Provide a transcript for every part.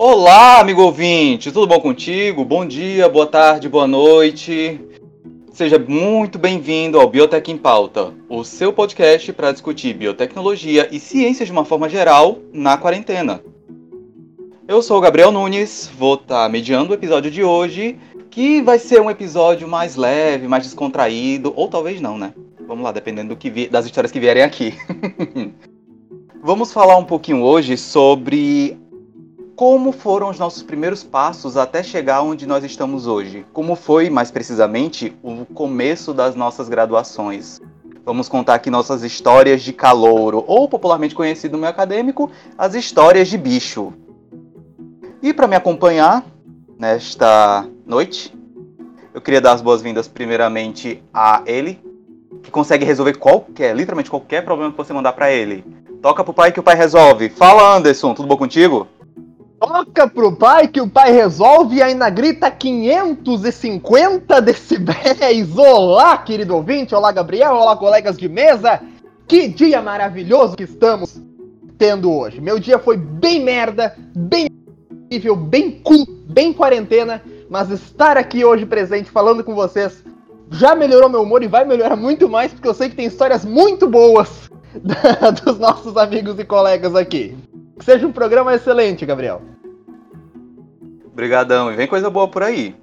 Olá, amigo ouvinte, tudo bom contigo? Bom dia, boa tarde, boa noite. Seja muito bem-vindo ao Biotech em Pauta, o seu podcast para discutir biotecnologia e ciências de uma forma geral na quarentena. Eu sou o Gabriel Nunes, vou estar tá mediando o episódio de hoje, que vai ser um episódio mais leve, mais descontraído, ou talvez não, né? Vamos lá, dependendo vi das histórias que vierem aqui. Vamos falar um pouquinho hoje sobre como foram os nossos primeiros passos até chegar onde nós estamos hoje. Como foi, mais precisamente, o começo das nossas graduações. Vamos contar aqui nossas histórias de calouro, ou popularmente conhecido no meio acadêmico, as histórias de bicho. E para me acompanhar nesta noite, eu queria dar as boas-vindas primeiramente a ele, que consegue resolver qualquer, literalmente qualquer problema que você mandar para ele. Toca pro pai que o pai resolve. Fala, Anderson, tudo bom contigo? Toca pro pai que o pai resolve e ainda grita 550 decibéis. Olá, querido ouvinte. Olá, Gabriel. Olá, colegas de mesa. Que dia maravilhoso que estamos tendo hoje. Meu dia foi bem merda, bem nível, bem cu, bem quarentena, mas estar aqui hoje presente falando com vocês já melhorou meu humor e vai melhorar muito mais, porque eu sei que tem histórias muito boas dos nossos amigos e colegas aqui. Que seja um programa excelente, Gabriel. Obrigadão, e vem coisa boa por aí.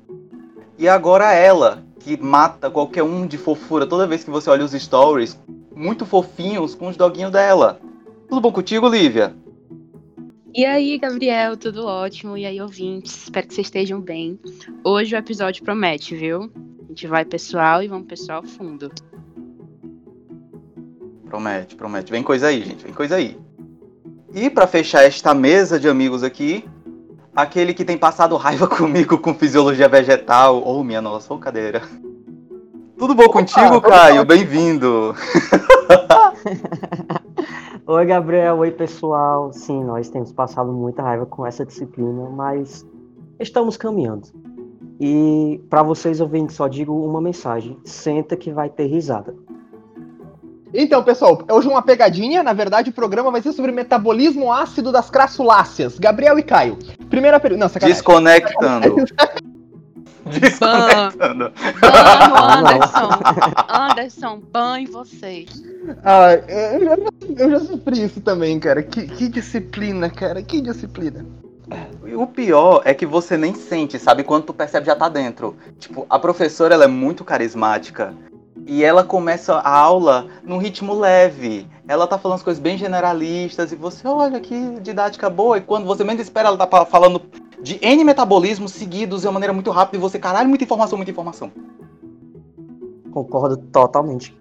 E agora ela, que mata qualquer um de fofura toda vez que você olha os stories, muito fofinhos com os doguinhos dela. Tudo bom contigo, Lívia? E aí, Gabriel, tudo ótimo? E aí, ouvintes? Espero que vocês estejam bem. Hoje o episódio promete, viu? A gente vai pessoal e vamos pessoal fundo. Promete, promete. Vem coisa aí, gente, vem coisa aí. E para fechar esta mesa de amigos aqui, aquele que tem passado raiva comigo com fisiologia vegetal. Oh, minha nossa, oh, cadeira. Tudo bom contigo, Caio? Bem-vindo. Oi, Gabriel. Oi, pessoal. Sim, nós temos passado muita raiva com essa disciplina, mas estamos caminhando. E para vocês ouvintes, só digo uma mensagem: senta que vai ter risada. Então, pessoal, hoje uma pegadinha. Na verdade, o programa vai ser sobre metabolismo ácido das crassuláceas. Gabriel e Caio. Primeira pergunta. Não, sacanagem. Desconectando. Desconectando. Ban, Anderson. Anderson, ban em vocês. Ah, eu já, eu já sofri isso também, cara. Que, que disciplina, cara. Que disciplina. O pior é que você nem sente, sabe? Quando tu percebe já tá dentro. Tipo, a professora ela é muito carismática. E ela começa a aula num ritmo leve. Ela tá falando as coisas bem generalistas e você, olha que didática boa. E quando você menos espera, ela tá falando de N metabolismos seguidos de uma maneira muito rápida e você, caralho, muita informação, muita informação. Concordo totalmente.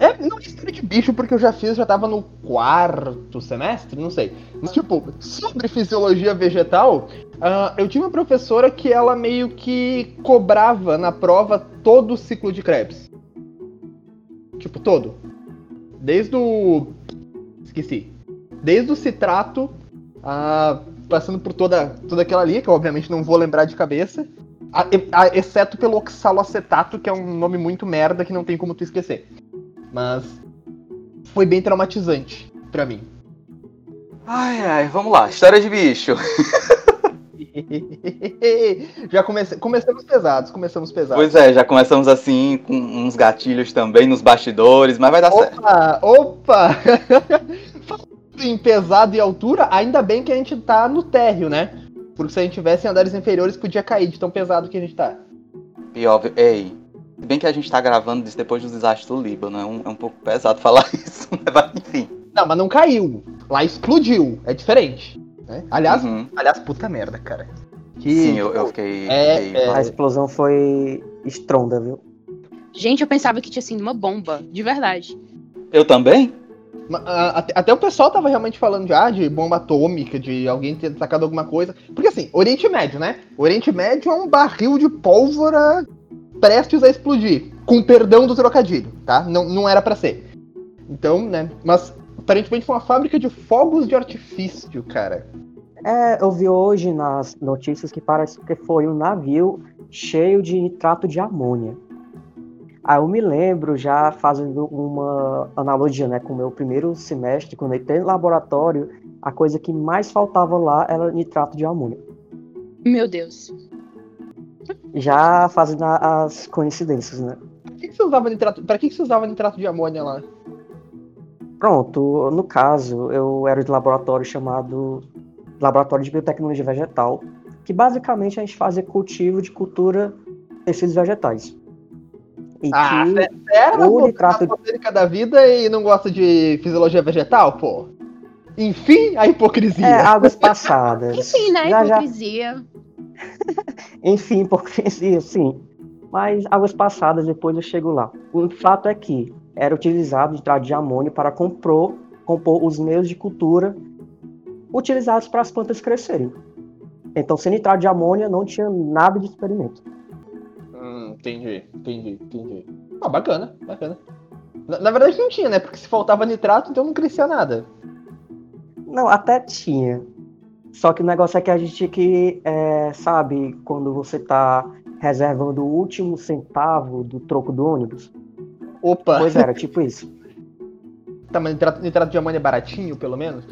É, não é história de bicho, porque eu já fiz, já tava no quarto semestre, não sei. Mas, tipo, sobre fisiologia vegetal, uh, eu tinha uma professora que ela meio que cobrava na prova todo o ciclo de Krebs. Tipo, todo. Desde o. Esqueci. Desde o citrato, uh, passando por toda, toda aquela ali, que eu obviamente não vou lembrar de cabeça. A, a, exceto pelo oxaloacetato, que é um nome muito merda que não tem como tu esquecer. Mas foi bem traumatizante para mim. Ai, ai, vamos lá, história de bicho. já comece... começamos pesados, começamos pesados. Pois é, já começamos assim, com uns gatilhos também nos bastidores, mas vai dar opa, certo. Opa! em pesado e altura, ainda bem que a gente tá no térreo, né? Porque se a gente tivesse em andares inferiores, podia cair de tão pesado que a gente tá. E óbvio, ei, bem que a gente tá gravando isso depois dos desastres do Líbano, é um, é um pouco pesado falar isso, mas enfim. Não, mas não caiu. Lá explodiu, é diferente. Né? Aliás, uhum. aliás, puta merda, cara. Que, Sim, eu, eu fiquei. É, fiquei... É... A explosão foi estronda, viu? Gente, eu pensava que tinha sido uma bomba, de verdade. Eu também? Até o pessoal tava realmente falando de, ah, de bomba atômica, de alguém ter sacado alguma coisa. Porque assim, Oriente Médio, né? Oriente Médio é um barril de pólvora prestes a explodir. Com perdão do trocadilho, tá? Não, não era para ser. Então, né? Mas aparentemente foi uma fábrica de fogos de artifício, cara. É, eu vi hoje nas notícias que parece que foi um navio cheio de nitrato de amônia. Aí eu me lembro, já fazendo uma analogia né, com o meu primeiro semestre, quando eu entrei no laboratório, a coisa que mais faltava lá era nitrato de amônio. Meu Deus. Já fazendo as coincidências, né? Pra que, que você usava nitrato? Pra que, que você usava nitrato de amônia lá? Pronto, no caso, eu era de laboratório chamado Laboratório de Biotecnologia Vegetal, que basicamente a gente fazia cultivo de cultura tecidos vegetais. E ah, que sério? o nitrato da vida e não gosta de fisiologia vegetal, pô? Enfim, a hipocrisia. É, águas passadas. Enfim, né? Já, hipocrisia. Já... Enfim, hipocrisia, sim. Mas águas passadas, depois eu chego lá. O fato é que era utilizado nitrato de amônio para compor, compor os meios de cultura utilizados para as plantas crescerem. Então, sem nitrato de amônia, não tinha nada de experimento. Hum, entendi, entendi, entendi. Ah, bacana, bacana. Na, na, verdade não tinha, né? Porque se faltava nitrato, então não crescia nada. Não, até tinha. Só que o negócio é que a gente que, é, sabe, quando você tá reservando o último centavo do troco do ônibus. Opa! Pois era, tipo isso. Tá, mas nitrato, nitrato de amônia é baratinho, pelo menos?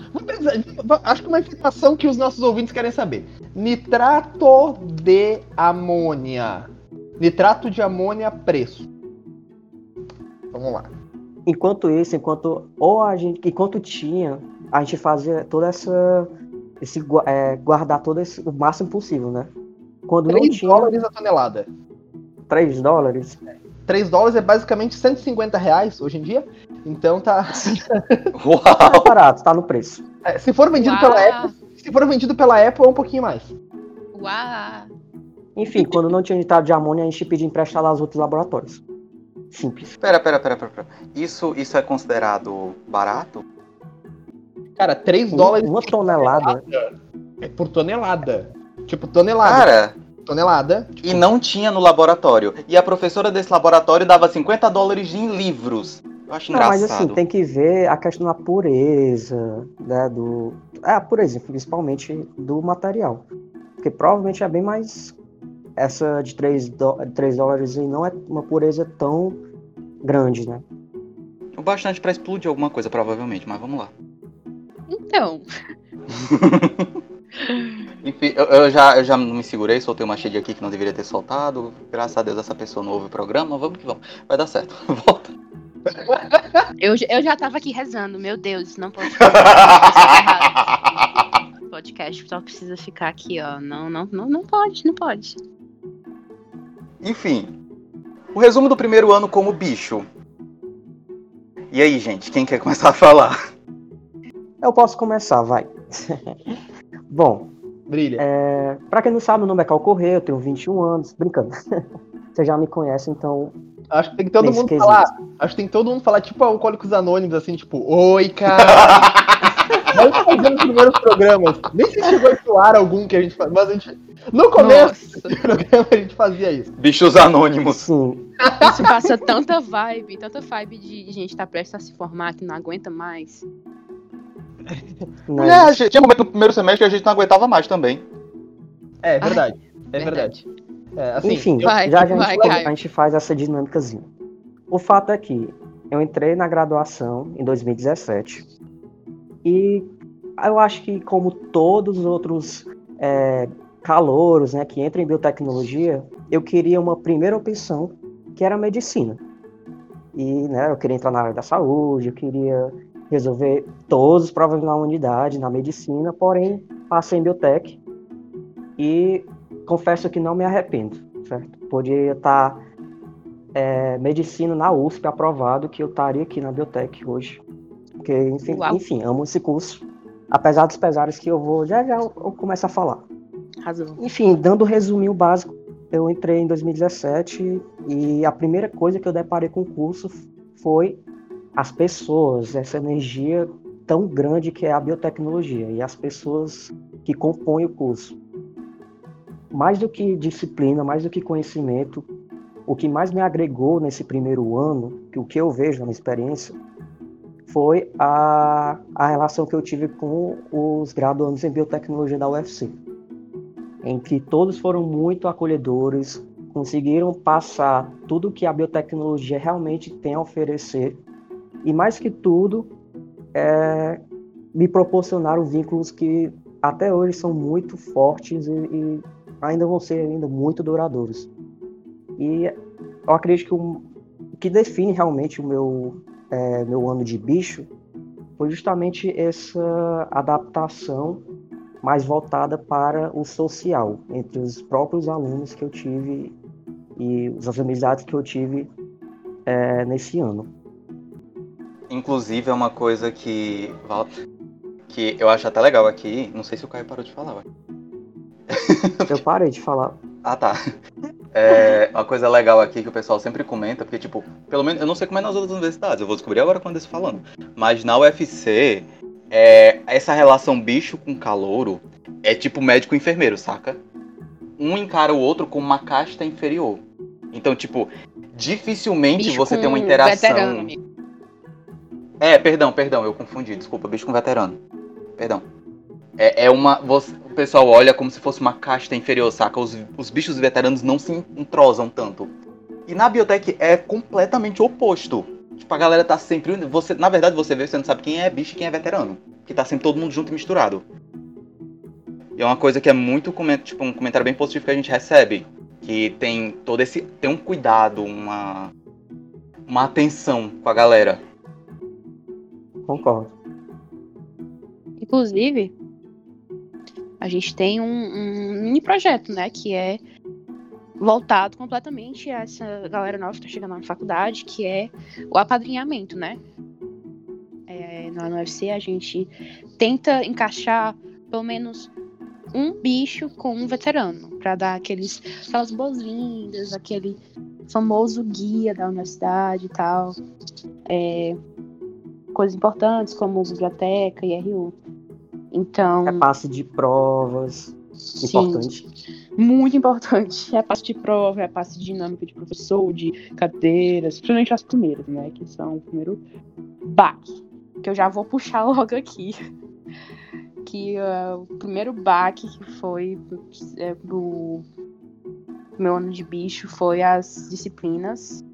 Acho que uma informação que os nossos ouvintes querem saber. Nitrato de amônia. Nitrato de amônia, preço. Vamos lá. Enquanto isso, enquanto ou a gente, enquanto tinha, a gente fazia toda essa esse é, guardar todo esse, o máximo possível, né? Quando 3 não tinha dólares a tonelada. 3 dólares? 3 dólares é basicamente 150 reais hoje em dia. Então tá. Uau! Tá barato, tá no preço. É, se for vendido Uau. pela Apple, se for vendido pela Apple é um pouquinho mais. Uau! Enfim, quando não tinha nitrado de amônia, a gente pedia emprestar lá aos outros laboratórios. Simples. Pera, pera, pera, pera. pera. Isso, isso é considerado barato? Cara, 3 dólares. Uma tonelada. É por tonelada. Tipo, tonelada. Cara. Tonelada. Tipo... E não tinha no laboratório. E a professora desse laboratório dava 50 dólares em livros. Eu acho não, engraçado. Mas assim, tem que ver a questão da pureza, né? Do. É, a pureza, principalmente do material. Porque provavelmente é bem mais. Essa de 3, do... 3 dólares e não é uma pureza tão grande, né? O bastante para explodir alguma coisa, provavelmente, mas vamos lá. Então. Enfim, eu, eu, já, eu já me segurei, soltei uma cheia aqui que não deveria ter soltado. Graças a Deus essa pessoa não ouve o programa. Vamos que vamos. Vai dar certo. Volta. Eu, eu já tava aqui rezando, meu Deus, não pode podcast só precisa ficar aqui, ó. Não, não, não, não pode, não pode. Enfim. O resumo do primeiro ano como bicho. E aí, gente, quem quer começar a falar? Eu posso começar, vai. Bom, Brilha. É, pra quem não sabe, meu nome é Cal Correia, eu tenho 21 anos. Brincando. Você já me conhece, então. Acho que tem que todo mundo quesito. falar. Acho que tem que todo mundo falar, tipo, Alcoólicos Anônimos, assim, tipo, oi, cara. Nós fazendo os primeiros programas. Nem se chegou a soar algum que a gente faz, mas a gente. No começo Nossa. do programa a gente fazia isso. Bichos anônimos. Sim. Isso passa tanta vibe, tanta vibe de gente tá prestes a se formar que não aguenta mais. Mas... É, tinha momento no primeiro semestre que a gente não aguentava mais também. É, verdade. Ai, é verdade. verdade. É, assim, Enfim, vai, já, já vai, a, gente, a gente faz essa dinâmicazinha. O fato é que eu entrei na graduação em 2017 e eu acho que como todos os outros é, calouros né, que entram em biotecnologia, eu queria uma primeira opção que era a medicina. E né, eu queria entrar na área da saúde, eu queria resolver todos os problemas na unidade, na medicina, porém passei em biotech e confesso que não me arrependo, certo? Podia estar é, medicina na USP aprovado que eu estaria aqui na biotech hoje. Porque, enfim, enfim, amo esse curso. Apesar dos pesares que eu vou, já já eu, eu começo a falar. Razão. Enfim, dando o um resuminho básico, eu entrei em 2017 e a primeira coisa que eu deparei com o curso foi as pessoas, essa energia tão grande que é a biotecnologia e as pessoas que compõem o curso. Mais do que disciplina, mais do que conhecimento, o que mais me agregou nesse primeiro ano, que o que eu vejo na minha experiência, foi a, a relação que eu tive com os graduandos em biotecnologia da UFC, em que todos foram muito acolhedores, conseguiram passar tudo que a biotecnologia realmente tem a oferecer e mais que tudo, é, me proporcionaram vínculos que até hoje são muito fortes e, e ainda vão ser ainda muito duradouros. E eu acredito que o que define realmente o meu, é, meu ano de bicho foi justamente essa adaptação mais voltada para o social, entre os próprios alunos que eu tive e as amizades que eu tive é, nesse ano. Inclusive, é uma coisa que, que eu acho até legal aqui. Não sei se o Caio parou de falar. Ué. Eu parei de falar. Ah, tá. É uma coisa legal aqui que o pessoal sempre comenta, porque, tipo, pelo menos, eu não sei como é nas outras universidades, eu vou descobrir agora quando eles falando. Mas na UFC, é, essa relação bicho com calouro é tipo médico e enfermeiro, saca? Um encara o outro com uma casta inferior. Então, tipo, dificilmente bicho você tem uma interação. Veterano, é, perdão, perdão, eu confundi, desculpa, bicho com veterano. Perdão. É, é uma. Você, o pessoal olha como se fosse uma casta inferior, saca? Os, os bichos veteranos não se entrosam tanto. E na biotech é completamente oposto. Tipo, a galera tá sempre. Você, na verdade, você vê, você não sabe quem é bicho e quem é veterano. Que tá sempre todo mundo junto e misturado. E é uma coisa que é muito tipo, um comentário bem positivo que a gente recebe. Que tem todo esse. Tem um cuidado, uma. Uma atenção com a galera. Concordo. Inclusive, a gente tem um, um mini projeto, né, que é voltado completamente a essa galera nova que está chegando na faculdade, que é o apadrinhamento, né? É, na UFC a gente tenta encaixar pelo menos um bicho com um veterano, para dar aqueles, aquelas boas-vindas, aquele famoso guia da universidade e tal. É, coisas importantes como biblioteca e RU. Então. Repasse de provas. Sim, importante. Muito importante. Repasse de prova, repasse de dinâmica de professor, de cadeiras, principalmente as primeiras, né? Que são o primeiro baque. Que eu já vou puxar logo aqui. Que uh, o primeiro baque que foi é, pro meu ano de bicho foi as disciplinas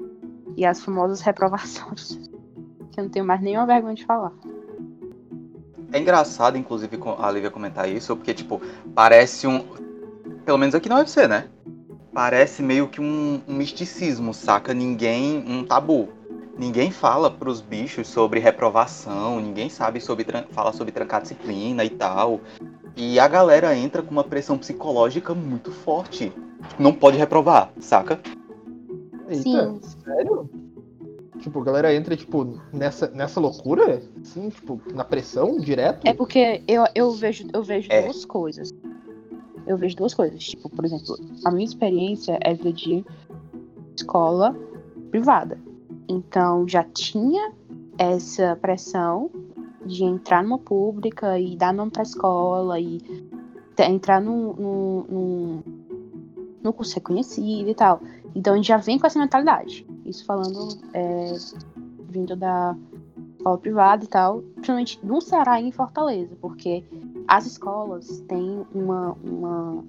e as famosas reprovações. Que eu não tenho mais nenhuma vergonha de falar. É engraçado, inclusive, a Lívia comentar isso, porque, tipo, parece um. Pelo menos aqui na UFC, né? Parece meio que um, um misticismo, saca? Ninguém. Um tabu. Ninguém fala pros bichos sobre reprovação, ninguém sabe sobre. fala sobre trancar disciplina e tal. E a galera entra com uma pressão psicológica muito forte. Não pode reprovar, saca? Eita, Sim. sério? Tipo, a galera entra, tipo, nessa, nessa loucura? Assim, tipo, na pressão, direto? É porque eu, eu vejo, eu vejo é. duas coisas. Eu vejo duas coisas. Tipo, por exemplo, a minha experiência é de escola privada. Então, já tinha essa pressão de entrar numa pública e dar nome pra escola e entrar num, num, num, num curso reconhecido e tal. Então a gente já vem com essa mentalidade. Isso falando é, vindo da escola privada e tal, principalmente no Ceará e em Fortaleza, porque as escolas têm uma, uma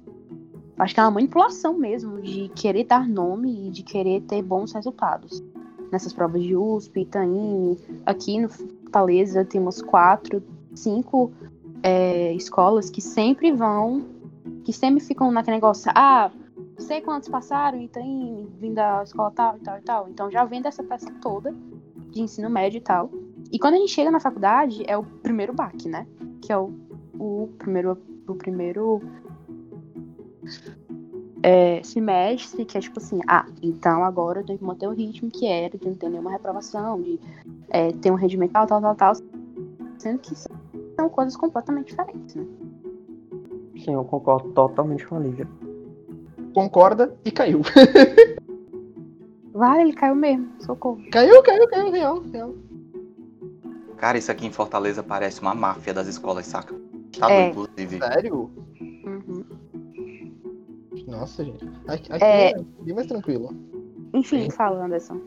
acho que é uma manipulação mesmo de querer dar nome e de querer ter bons resultados. Nessas provas de USP, Itaim, aqui no Fortaleza temos quatro, cinco é, escolas que sempre vão, que sempre ficam naquele negócio, ah, sei quantos passaram e tem vindo da escola tal e tal e tal. Então já vem dessa peça toda de ensino médio e tal. E quando a gente chega na faculdade, é o primeiro baque, né? Que é o, o primeiro. O primeiro é, semestre, que é tipo assim, ah, então agora eu tenho que manter o ritmo que era, de não ter nenhuma reprovação, de é, ter um rendimento tal, tal, tal, tal. Sendo que são coisas completamente diferentes, né? Sim, eu concordo totalmente com a Lívia concorda e caiu. Vale, ele caiu mesmo, socorro. Caiu, caiu, caiu, real, real. Cara, isso aqui em Fortaleza parece uma máfia das escolas, saca? Tá é. inclusive. Sério? Uhum. Nossa, gente. Aqui, aqui é... é bem mais tranquilo. Enfim, fala, Anderson.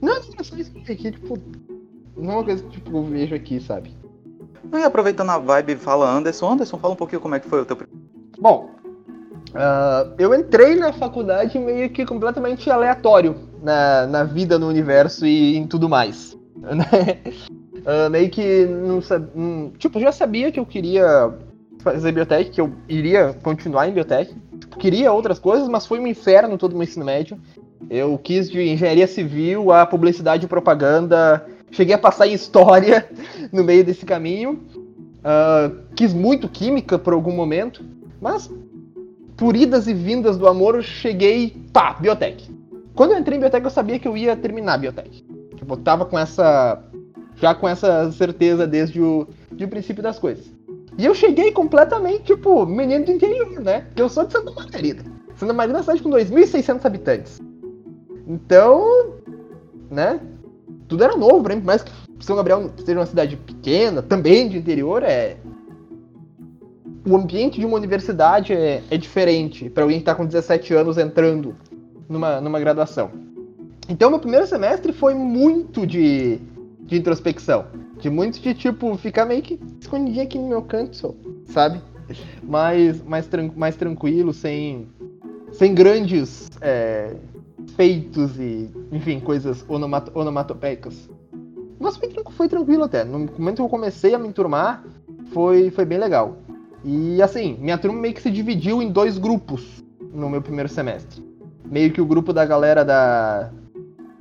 Não, é só isso aqui, tipo. Não é uma coisa que tipo, eu vejo aqui, sabe? E aproveitando a vibe, fala Anderson. Anderson, fala um pouquinho como é que foi o teu. Bom, Uh, eu entrei na faculdade meio que completamente aleatório na, na vida, no universo e em tudo mais. Uh, meio que não sabia. Tipo, já sabia que eu queria fazer biotech, que eu iria continuar em biotech. Queria outras coisas, mas foi um inferno todo o meu ensino médio. Eu quis de engenharia civil a publicidade e propaganda. Cheguei a passar em história no meio desse caminho. Uh, quis muito química por algum momento, mas por idas e vindas do amor, eu cheguei, pá, biotech. Quando eu entrei em biotech, eu sabia que eu ia terminar biotech. Tipo, eu tava com essa. Já com essa certeza desde o, de o princípio das coisas. E eu cheguei completamente, tipo, menino do interior, né? Porque eu sou de Santa Margarida. Santa Margarida é uma cidade com 2.600 habitantes. Então, né? Tudo era novo pra por mais que São Gabriel seja uma cidade pequena, também de interior, é. O ambiente de uma universidade é, é diferente para alguém que tá com 17 anos entrando numa, numa graduação. Então, meu primeiro semestre foi muito de, de introspecção. De muito de, tipo, ficar meio que escondidinho aqui no meu canto, sabe? Mais, mais, tran mais tranquilo, sem, sem grandes é, feitos e, enfim, coisas onomat onomatopeicas. Mas foi, foi tranquilo até. No momento que eu comecei a me enturmar, foi, foi bem legal. E assim, minha turma meio que se dividiu em dois grupos no meu primeiro semestre meio que o grupo da galera da.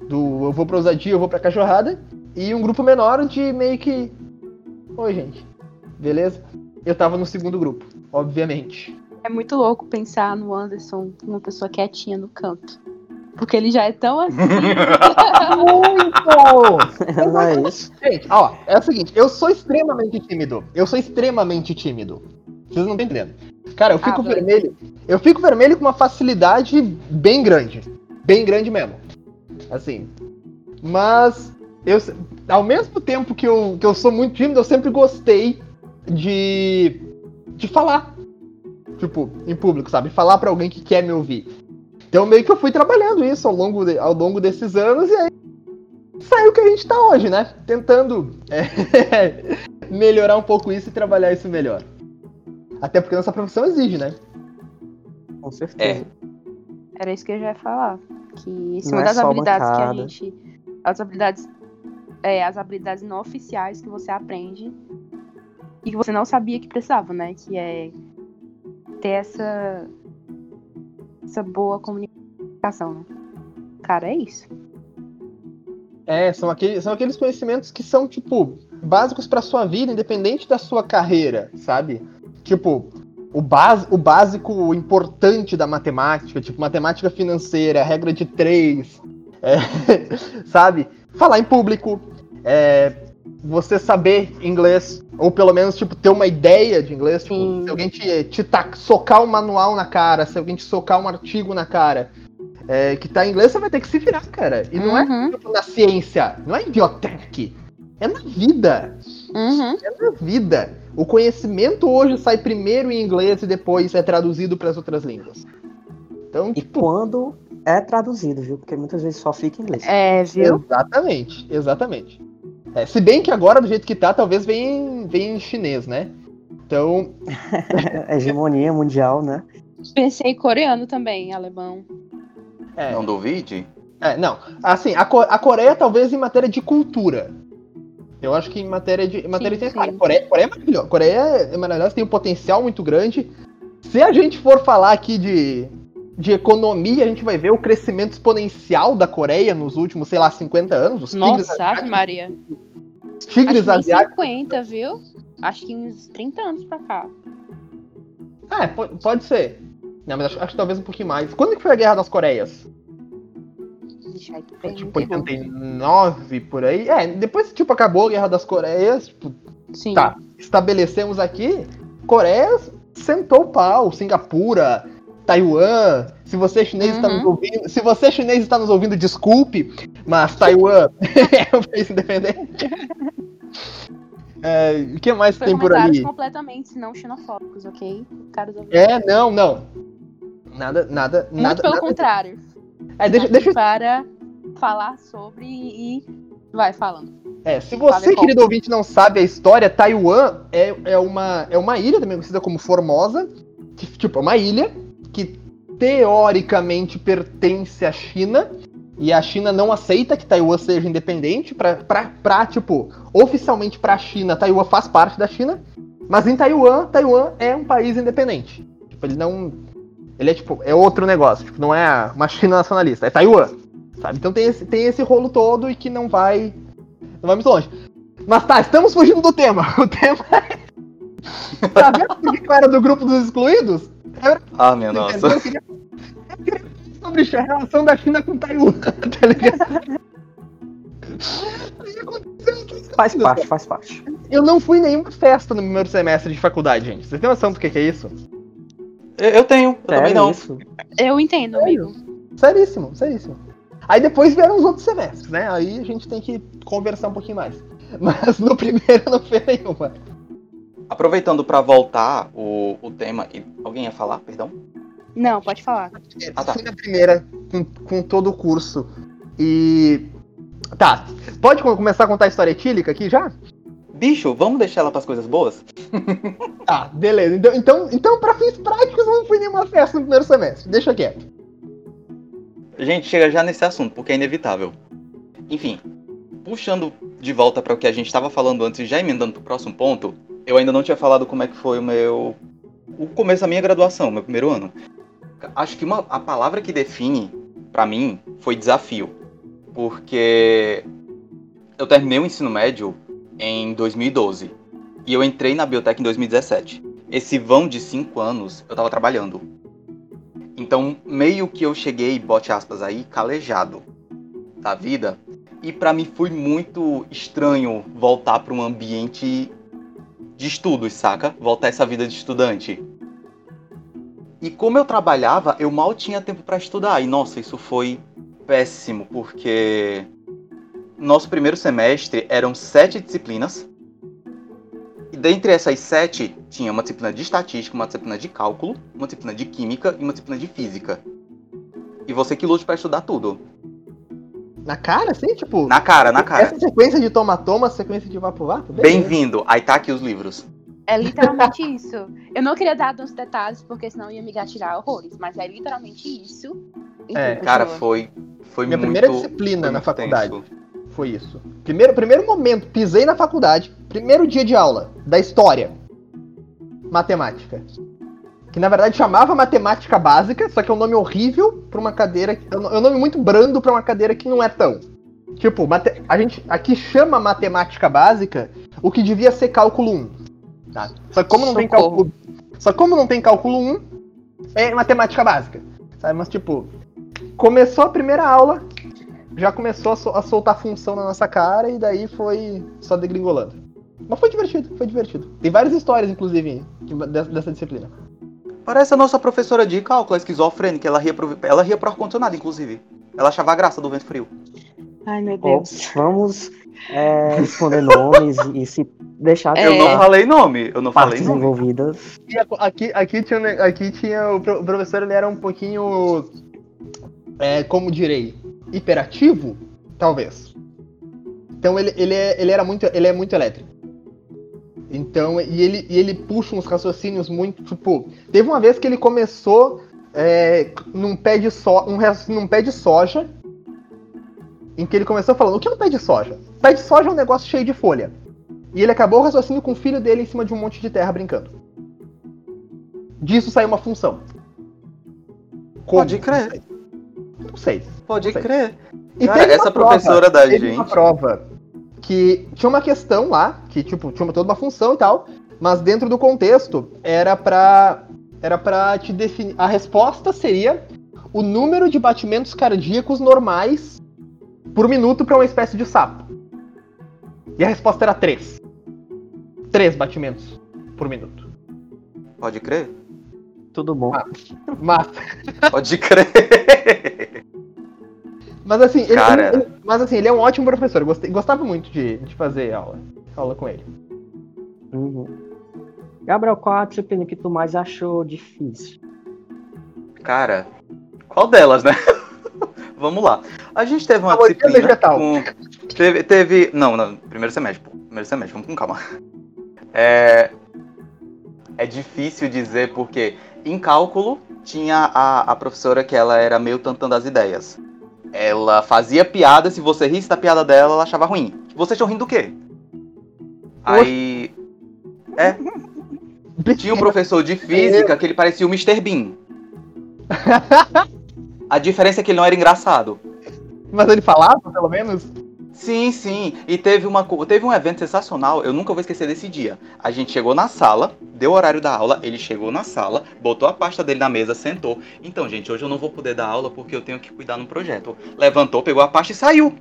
Do eu vou pra ousadia, eu vou pra cachorrada. E um grupo menor de meio que. Oi, gente. Beleza? Eu tava no segundo grupo, obviamente. É muito louco pensar no Anderson, uma pessoa quietinha no canto. Porque ele já é tão assim. muito! Não é isso. Gente, ó, é o seguinte, eu sou extremamente tímido. Eu sou extremamente tímido. Vocês não estão entendendo. Cara, eu fico ah, vermelho. Eu fico vermelho com uma facilidade bem grande. Bem grande mesmo. Assim. Mas eu, ao mesmo tempo que eu, que eu sou muito tímido, eu sempre gostei de, de falar. Tipo, em público, sabe? Falar para alguém que quer me ouvir. Então meio que eu fui trabalhando isso ao longo, de, ao longo desses anos e aí saiu que a gente tá hoje, né? Tentando é, melhorar um pouco isso e trabalhar isso melhor. Até porque nossa profissão exige, né? Com certeza. É. Era isso que eu já ia falar. Que isso é uma das habilidades bancada. que a gente. As habilidades. É, as habilidades não oficiais que você aprende e que você não sabia que precisava, né? Que é ter essa. essa boa comunicação, né? Cara, é isso. É, são aqueles, são aqueles conhecimentos que são, tipo, básicos para sua vida, independente da sua carreira, sabe? Tipo, o, base, o básico importante da matemática, tipo matemática financeira, regra de três, é, sabe? Falar em público, é, você saber inglês, ou pelo menos tipo, ter uma ideia de inglês. Tipo, se alguém te, te socar um manual na cara, se alguém te socar um artigo na cara é, que tá em inglês, você vai ter que se virar, cara. E não é, uhum. é tipo, na ciência, não é em biotech, é na vida. Uhum. É na vida. O conhecimento hoje sai primeiro em inglês e depois é traduzido para as outras línguas. Então, tipo... E quando é traduzido, viu? Porque muitas vezes só fica em inglês. É, viu? Exatamente, exatamente. É, se bem que agora, do jeito que tá, talvez venha, venha em chinês, né? Então. Hegemonia mundial, né? Pensei em coreano também, alemão. É. Não duvide? É, não. Assim, a, a Coreia talvez em matéria de cultura. Eu acho que em matéria de. Em matéria sim, de cara, Coreia, Coreia é maravilhosa. Coreia é maravilhosa, tem um potencial muito grande. Se a gente for falar aqui de, de economia, a gente vai ver o crescimento exponencial da Coreia nos últimos, sei lá, 50 anos. Os Nossa, Maria. Os tigres acho asiáticos. 50, viu? Acho que uns 30 anos pra cá. É, pode, pode ser. Não, mas acho, acho que talvez um pouquinho mais. Quando que foi a Guerra das Coreias? É tipo 89 por aí. É, depois tipo acabou a Guerra das Coreias, tipo, Sim. tá, estabelecemos aqui, Coreia sentou o pau, Singapura, Taiwan. Se você é chinês uhum. está nos ouvindo, se você é chinês está nos ouvindo, desculpe, mas Taiwan é um país independente. É, o que mais Foi tem por ali? completamente não xenofóbicos, ok? Caros é, não, não. Nada, nada, Muito nada. pelo nada... contrário. É, deixa, deixa... Para falar sobre e vai falando. É, se você, querido ouvinte, não sabe a história, Taiwan é, é, uma, é uma ilha, também conhecida como Formosa, que, tipo, é uma ilha que teoricamente pertence à China, E a China não aceita que Taiwan seja independente. Pra, pra, pra tipo, oficialmente pra China, Taiwan faz parte da China. Mas em Taiwan, Taiwan é um país independente. Tipo, ele não. Ele é tipo, é outro negócio. Tipo, não é uma China nacionalista, é Taiwan. Sabe? Então tem esse, tem esse rolo todo e que não vai. Não vai muito longe. Mas tá, estamos fugindo do tema. O tema é. Tá vendo por que eu era do grupo dos excluídos? Eu... Ah, minha nossa. Eu queria... eu queria sobre a relação da China com Taiwan, tá ligado? Faz parte, faz parte. Eu não fui em nenhuma festa no primeiro semestre de faculdade, gente. Vocês têm noção do que, que é isso? Eu, eu tenho, eu também não. Isso? Eu entendo, amigo. Seríssimo, seríssimo. Aí depois vieram os outros semestres, né? Aí a gente tem que conversar um pouquinho mais. Mas no primeiro não foi nenhuma. Aproveitando para voltar o, o tema, alguém ia falar, perdão? Não, pode falar. Ah, tá. Fui na primeira com, com todo o curso. E. Tá. Pode começar a contar a história etílica aqui já? Bicho, vamos deixar ela pras coisas boas? tá, beleza. Então, então, então pra fins práticos, não fui nenhuma festa no primeiro semestre. Deixa quieto. A gente chega já nesse assunto, porque é inevitável. Enfim, puxando de volta para o que a gente estava falando antes e já emendando pro próximo ponto, eu ainda não tinha falado como é que foi o meu. o começo da minha graduação, meu primeiro ano. Acho que uma, a palavra que define para mim foi desafio. Porque eu terminei o ensino médio em 2012 e eu entrei na biotech em 2017. Esse vão de cinco anos eu tava trabalhando. Então, meio que eu cheguei, bote aspas aí, calejado da vida. E para mim foi muito estranho voltar para um ambiente de estudos, saca? Voltar essa vida de estudante. E como eu trabalhava, eu mal tinha tempo para estudar. E nossa, isso foi péssimo, porque nosso primeiro semestre eram sete disciplinas. E dentre essas sete, tinha uma disciplina de estatística, uma disciplina de cálculo, uma disciplina de química e uma disciplina de física. E você que lute para estudar tudo. Na cara, assim? Tipo. Na cara, na cara. Essa sequência de toma-toma, sequência de vapo-vapo? Bem-vindo. Aí tá aqui os livros. É literalmente isso. Eu não queria dar uns detalhes, porque senão ia me gatilhar horrores, mas é literalmente isso. É, cara, foi, foi Minha muito, primeira disciplina na faculdade tenso. Foi isso. Primeiro, primeiro momento, pisei na faculdade, primeiro dia de aula da história. Matemática. Que na verdade chamava matemática básica, só que é um nome horrível para uma cadeira. É um nome muito brando para uma cadeira que não é tão. Tipo, a gente aqui chama matemática básica o que devia ser cálculo 1. Tá? Só que como não tem cálculo. Só como não tem cálculo 1, é matemática básica. Sabe? Mas tipo, começou a primeira aula, já começou a, sol a soltar função na nossa cara e daí foi só degringolando. Mas foi divertido, foi divertido. Tem várias histórias, inclusive, dessa, dessa disciplina. Parece a nossa professora de cálculo, a esquizofrênica, ela ria pro, ela ria pro ar-condicionado, inclusive. Ela achava a graça do vento frio. Ai, meu Deus. vamos é, responder nomes e se deixar. Eu não falei nome, eu não falei nome. envolvidas. Aqui, aqui, tinha, aqui tinha o professor, ele era um pouquinho, é, como direi, hiperativo, talvez. Então ele, ele, é, ele era muito, ele é muito elétrico. Então, e ele, e ele puxa uns raciocínios muito, tipo, teve uma vez que ele começou é, num pé de so, um num pé de soja, em que ele começou falando, o que é um pé de soja? Pé de soja é um negócio cheio de folha. E ele acabou o raciocínio com o filho dele em cima de um monte de terra brincando. Disso saiu uma função. Como? Pode crer. Não sei. Pode crer. E Cara, essa professora da teve gente. Uma prova que tinha uma questão lá, que tipo, tinha toda uma função e tal, mas dentro do contexto era pra. Era pra te definir. A resposta seria o número de batimentos cardíacos normais por minuto para uma espécie de sapo. E a resposta era 3 três batimentos por minuto. Pode crer? Tudo bom. Mas. Pode crer! Mas assim, ele, ele, mas assim, ele é um ótimo professor. Gostei, gostava muito de, de fazer aula, aula com ele. Uhum. Gabriel, qual a disciplina que tu mais achou difícil? Cara, qual delas, né? Vamos lá. A gente teve uma disciplina vegetal. com... Teve, teve... Não, não, primeiro semestre, pô. Primeiro semestre, vamos com calma. É, é difícil dizer porque em cálculo tinha a, a professora que ela era meio tantando as ideias. Ela fazia piada, se você risse da piada dela, ela achava ruim. Vocês estão rindo do quê? Aí. É. Tinha um professor de física que ele parecia o Mr. Bean. A diferença é que ele não era engraçado. Mas ele falava, pelo menos? Sim, sim. E teve, uma, teve um evento sensacional, eu nunca vou esquecer desse dia. A gente chegou na sala, deu o horário da aula, ele chegou na sala, botou a pasta dele na mesa, sentou. Então, gente, hoje eu não vou poder dar aula porque eu tenho que cuidar no projeto. Levantou, pegou a pasta e saiu.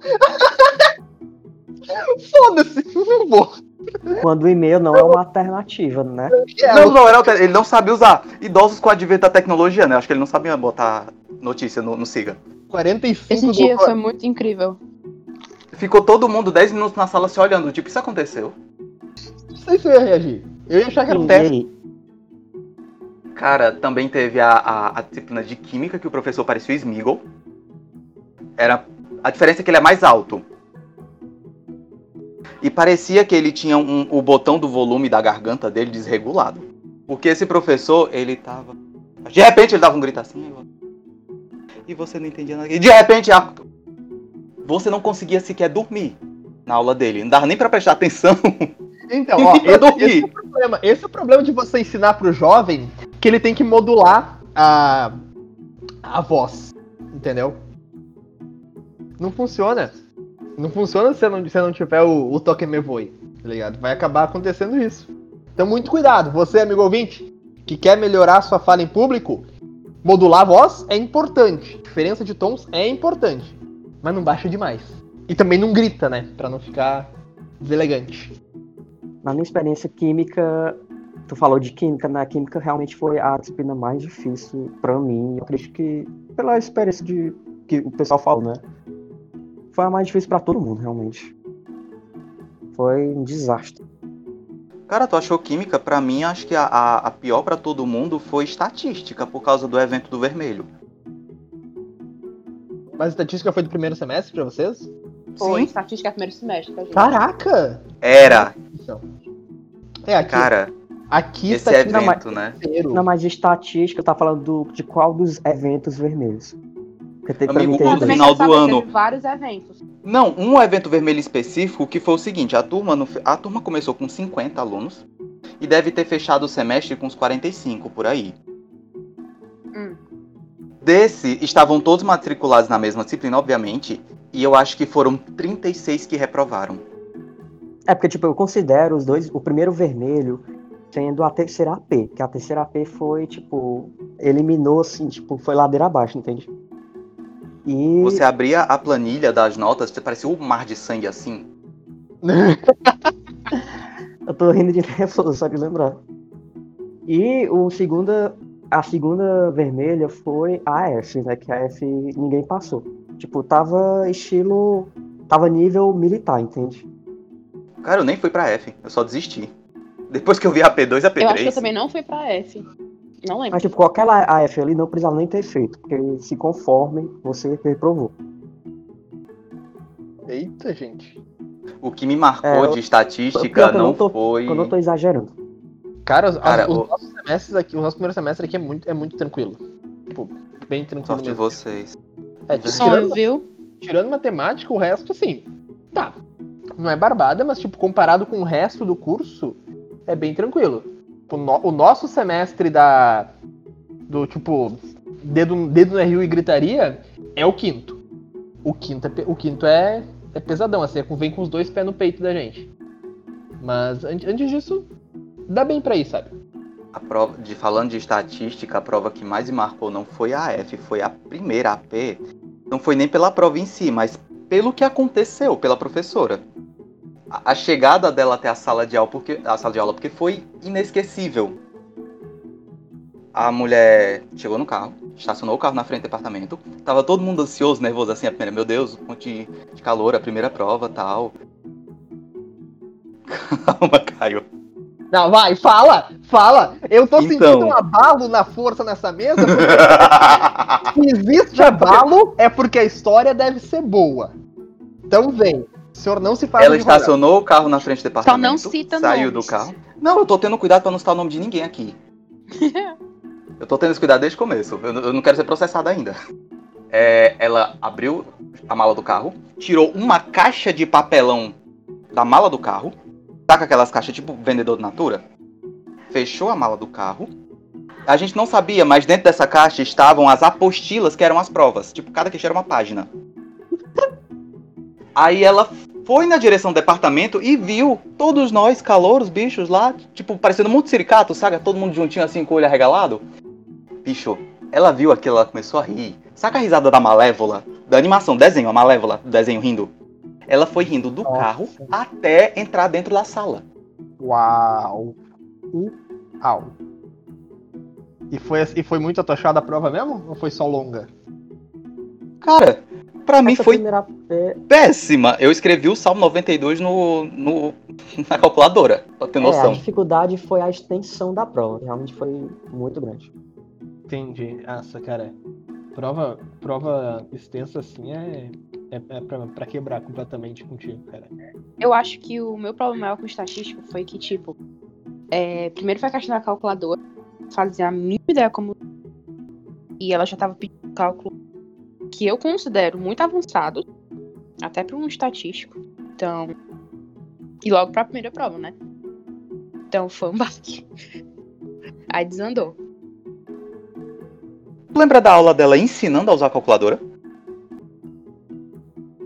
Foda-se, não vou. Quando o e-mail não é uma alternativa, né? Não, não, era, alter- ele não sabia usar. Idosos com advento da tecnologia, né? Acho que ele não sabia botar notícia no, no Siga. 45 Esse do- dia foi muito incrível. Ficou todo mundo 10 minutos na sala se olhando, tipo, isso aconteceu? Não sei se eu ia reagir. Eu ia achar que era um teste. Cara, também teve a, a, a disciplina de química que o professor parecia o Smeagol. Era, a diferença é que ele é mais alto. E parecia que ele tinha um- o botão do volume da garganta dele desregulado. Porque esse professor, ele tava. De repente ele dava um grito assim. eu- E você não entendia nada. E de repente a- você não conseguia sequer dormir na aula dele. Não dava nem pra prestar atenção. Então, ó, esse, dormir. esse é o problema. Esse é o problema de você ensinar pro jovem que ele tem que modular a, a voz. Entendeu? Não funciona. Não funciona se você não, se não tiver o, o toque me voe, tá ligado? Vai acabar acontecendo isso. Então, muito cuidado. Você, amigo ouvinte, que quer melhorar sua fala em público, modular a voz é importante. Diferença de tons é importante. Mas não baixa demais. E também não grita, né? Pra não ficar deselegante. Na minha experiência química, tu falou de química, na química realmente foi a disciplina mais difícil pra mim. Eu acredito que, pela experiência de que o pessoal falou, né? Foi a mais difícil pra todo mundo, realmente. Foi um desastre. Cara, tu achou química? Pra mim, acho que a, a, a pior pra todo mundo foi estatística, por causa do evento do vermelho. Mas a estatística foi do primeiro semestre pra vocês? Foi Sim. estatística é primeiro semestre, tá, gente? Caraca! Era, Então. É, aqui, cara, aqui esse estatística evento, né? inteiro. Não, mas estatística, tá falando do- de qual dos eventos vermelhos? Porque tem, Amigo, mim tem o Não, dois. também final do ano. Vários eventos. Não, um evento vermelho específico que foi o seguinte, a turma, no, a turma começou com 50 alunos e deve ter fechado o semestre com uns 45 por aí. Hum. Desse, estavam todos matriculados na mesma disciplina, obviamente, e eu acho que foram 36 que reprovaram. É porque, tipo, eu considero os dois, o primeiro vermelho sendo a terceira AP, que a terceira AP foi, tipo, eliminou, assim, tipo, foi ladeira abaixo, entende? E Você abria a planilha das notas, parecia um mar de sangue assim. eu tô rindo de nervoso, só de lembrar. E o segunda, a segunda vermelha foi a F, né, que a F ninguém passou. Tipo, tava estilo, tava nível militar, entende? Cara, eu nem fui pra F, eu só desisti. Depois que eu vi a P2 e a P3. Eu acho que eu também não fui pra F. Não lembro. Mas, tipo, qualquer AF ali não precisava nem ter feito, porque se conforme, você reprovou. Eita, gente. O que me marcou É, eu- de estatística pior que eu não, tô- foi. Quando eu tô exagerando. Cara, as- Cara, os o- nossos semestres aqui, o nosso primeiro semestre aqui é muito, é muito tranquilo. Tipo, bem tranquilo Sorte de mesmo. vocês. É, t- Sonho, tirando, viu? tirando matemática, o resto, assim, tá. Não é barbada, mas, tipo, comparado com o resto do curso, é bem tranquilo. O, no- o nosso semestre da. Do tipo. Dedo, dedo no Rio e gritaria é o quinto. O quinto é, o quinto é, é pesadão, assim, é vem com os dois pés no peito da gente. Mas an- antes disso, dá bem pra ir, sabe? A prova, de, falando de estatística, a prova que mais marcou não foi a F, foi a primeira AP. Não foi nem pela prova em si, mas pelo que aconteceu, pela professora. A, chegada dela até a sala de aula, porque, a sala de aula, porque foi inesquecível. A mulher chegou no carro, estacionou o carro na frente do departamento. Tava todo mundo ansioso, nervoso, assim, a primeira, meu Deus, um monte de, de calor, a primeira prova tal. Calma, Caio. Não, vai, fala! Fala! Eu tô Então. sentindo um abalo na força nessa mesa, porque se existe abalo, é porque a história deve ser boa. Então vem. O senhor não se faz Ela estacionou o carro na frente do Só departamento. não cita Saiu nomes. do carro. Não, eu tô tendo cuidado pra não citar o nome de ninguém aqui. eu tô tendo esse cuidado desde o começo. Eu, não- eu não quero ser processado ainda. é, ela abriu a mala do carro, tirou uma caixa de papelão da mala do carro, saca aquelas caixas tipo vendedor de natura? Fechou a mala do carro. A gente não sabia, mas dentro dessa caixa estavam as apostilas que eram as provas. Tipo, cada queixa era uma página. Aí ela foi na direção do departamento e viu todos nós, calouros, bichos lá, tipo, parecendo muito siricato, saca? Todo mundo juntinho assim com o olho arregalado. Bicho, ela viu aquilo, ela começou a rir. Saca a risada da Malévola? Da animação, desenho, a Malévola, desenho rindo. Ela foi rindo do Nossa. carro até entrar dentro da sala. Uau. Uau. E foi, e foi muito atochada a prova mesmo? Ou foi só longa? Cara, pra mim foi primeira péssima. Eu escrevi o Salmo 92 no, no, na calculadora, pra ter é, a noção. dificuldade foi a extensão da prova. Realmente foi muito grande. Entendi. Nossa, cara. Prova, prova extensa assim é, é, é pra, pra quebrar completamente contigo, cara. Eu acho que o meu problema maior com estatística foi que, tipo, é, primeiro foi a questão da calculadora, fazia a mínima ideia como. E ela já tava pedindo cálculo que eu considero muito avançado, até para um estatístico. Então. E logo pra primeira prova, né? Então foi um baque. Aí desandou. Lembra da aula dela ensinando a usar a calculadora?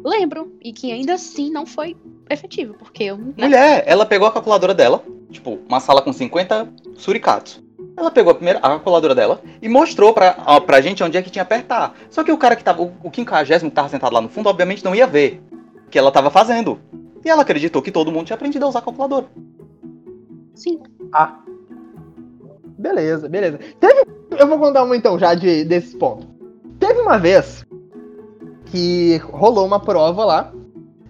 Lembro. E que ainda assim não foi efetivo, porque eu. né? Mulher, ela pegou a calculadora dela, tipo, uma sala com 50 suricatos. Ela pegou a primeira a calculadora dela e mostrou pra, ó, pra gente onde é que tinha apertar. Só que o cara que tava, o, o quinquagésimo que tava sentado lá no fundo, obviamente não ia ver o que ela tava fazendo. E ela acreditou que todo mundo tinha aprendido a usar a calculadora. Sim. Ah. Beleza, beleza. Teve. Eu vou contar uma então, já de, desses pontos. Teve uma vez que rolou uma prova lá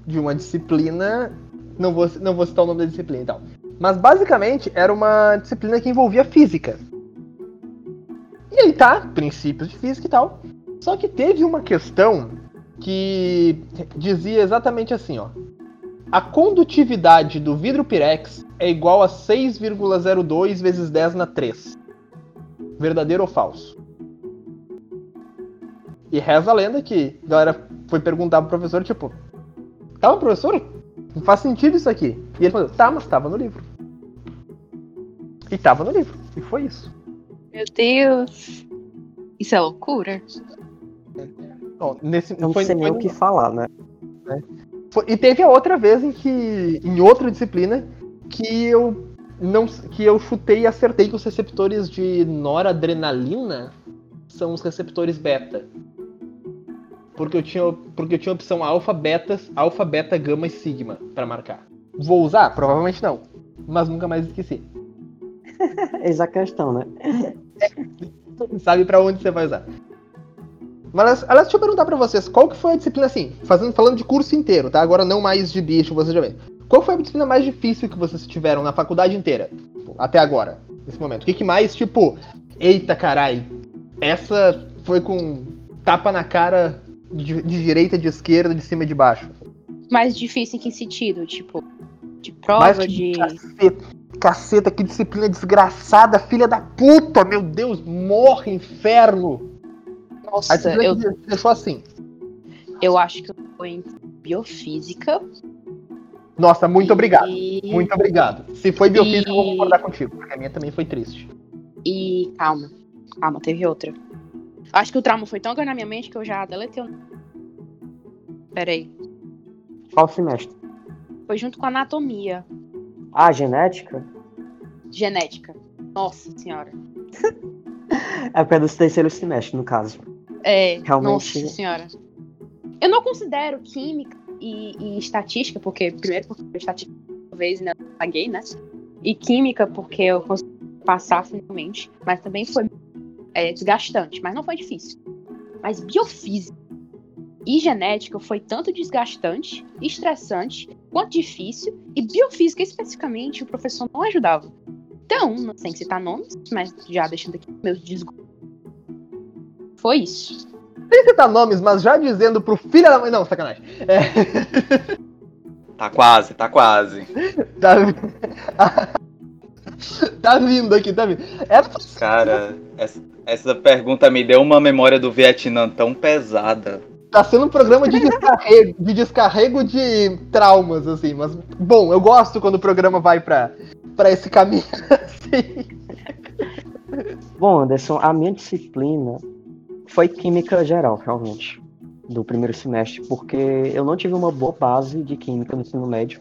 de uma disciplina. Não vou, não vou citar o nome da disciplina e tal. Mas basicamente era uma disciplina que envolvia física. E aí tá, princípios de física e tal. Só que teve uma questão que dizia exatamente assim, ó. A condutividade do vidro Pirex é igual a 6,02 vezes 10 na 3. Verdadeiro ou falso? E reza a lenda que a galera foi perguntar pro professor, tipo, tá, professor? Não faz sentido isso aqui. E ele falou, tá, mas tava no livro. E tava no livro. E foi isso. Meu Deus. Isso é loucura. Ó, nesse, não foi- sei nem foi- o que falar, né? Foi- e teve a outra vez em que, em outra disciplina, que eu não, que eu chutei e acertei que os receptores de noradrenalina são os receptores beta. Porque eu tinha, porque eu tinha opção alfa, beta, alfa, beta, gama e sigma pra marcar. Vou usar? Provavelmente não. Mas nunca mais esqueci. Eis a questão, né? Sabe pra onde você vai usar. Mas, aliás, deixa eu perguntar pra vocês, qual que foi a disciplina, assim, fazendo, falando de curso inteiro, tá? Agora não mais de bicho, vocês já vê. Qual foi a disciplina mais difícil que vocês tiveram na faculdade inteira? Até agora, nesse momento. O que, que mais, tipo, eita carai, essa foi com tapa na cara de, de direita, de esquerda, de cima e de baixo. Mais difícil em que sentido? Tipo, de prova, Mais de. caceta, caceta, que disciplina desgraçada, filha da puta, meu Deus, morre, inferno. Nossa, eu, deixou assim. eu acho que eu tô em biofísica. Nossa, muito obrigado. E, Muito obrigado. Se foi biofísica, eu vou E- concordar contigo, porque a minha também foi triste. e calma. Calma, teve outra. Acho que o trauma foi tão grande na minha mente que eu já deletei o. Peraí. Qual semestre? Foi junto com anatomia. Ah, genética? Genética. Nossa senhora. É porque é do terceiro semestre, no caso. É, Realmente- nossa senhora. Eu não considero química e, e estatística, porque, primeiro, porque estatística talvez ainda não paguei, né? E química, porque eu consegui passar finalmente. Mas também foi é, desgastante, mas não foi difícil. Mas biofísica e genética foi tanto desgastante, estressante, quanto difícil. E biofísica, especificamente, o professor não ajudava. Então, não sem citar nomes, mas já deixando aqui meus desgostos. Foi isso. Sem citar nomes, mas já dizendo pro filho da mãe. Não, sacanagem. É, Tá quase, tá quase. tá- Tá vindo aqui, tá vindo. Era Cara, essa, essa pergunta me deu uma memória do Vietnã tão pesada. Tá sendo um programa de descarrego, de descarrego de traumas, assim. Mas, bom, eu gosto quando o programa vai pra, pra esse caminho, assim. Bom, Anderson, a minha disciplina foi química geral, realmente, do primeiro semestre, porque eu não tive uma boa base de química no ensino médio.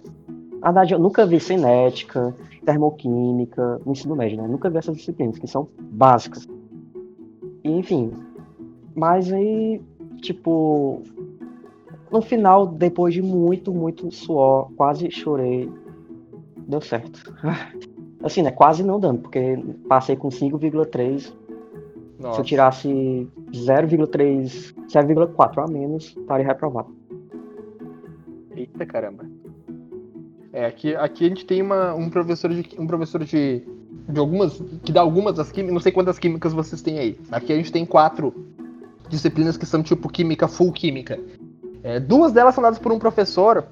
Na verdade, eu nunca vi cinética, termoquímica no ensino médio, né? Nunca vi essas disciplinas, que são básicas. Enfim. Mas aí, tipo. No final, depois de muito, muito suor, quase chorei. Deu certo. Assim, né? Quase não dando, porque passei com 5,3. Se eu tirasse 0,3, 0,4 a menos, estaria reprovado. Eita caramba. É, aqui, aqui a gente tem uma, um professor de um professor de, de algumas que dá algumas das químicas, não sei quantas químicas vocês têm aí. Aqui a gente tem quatro disciplinas que são tipo química full química. É, duas delas são dadas por um professor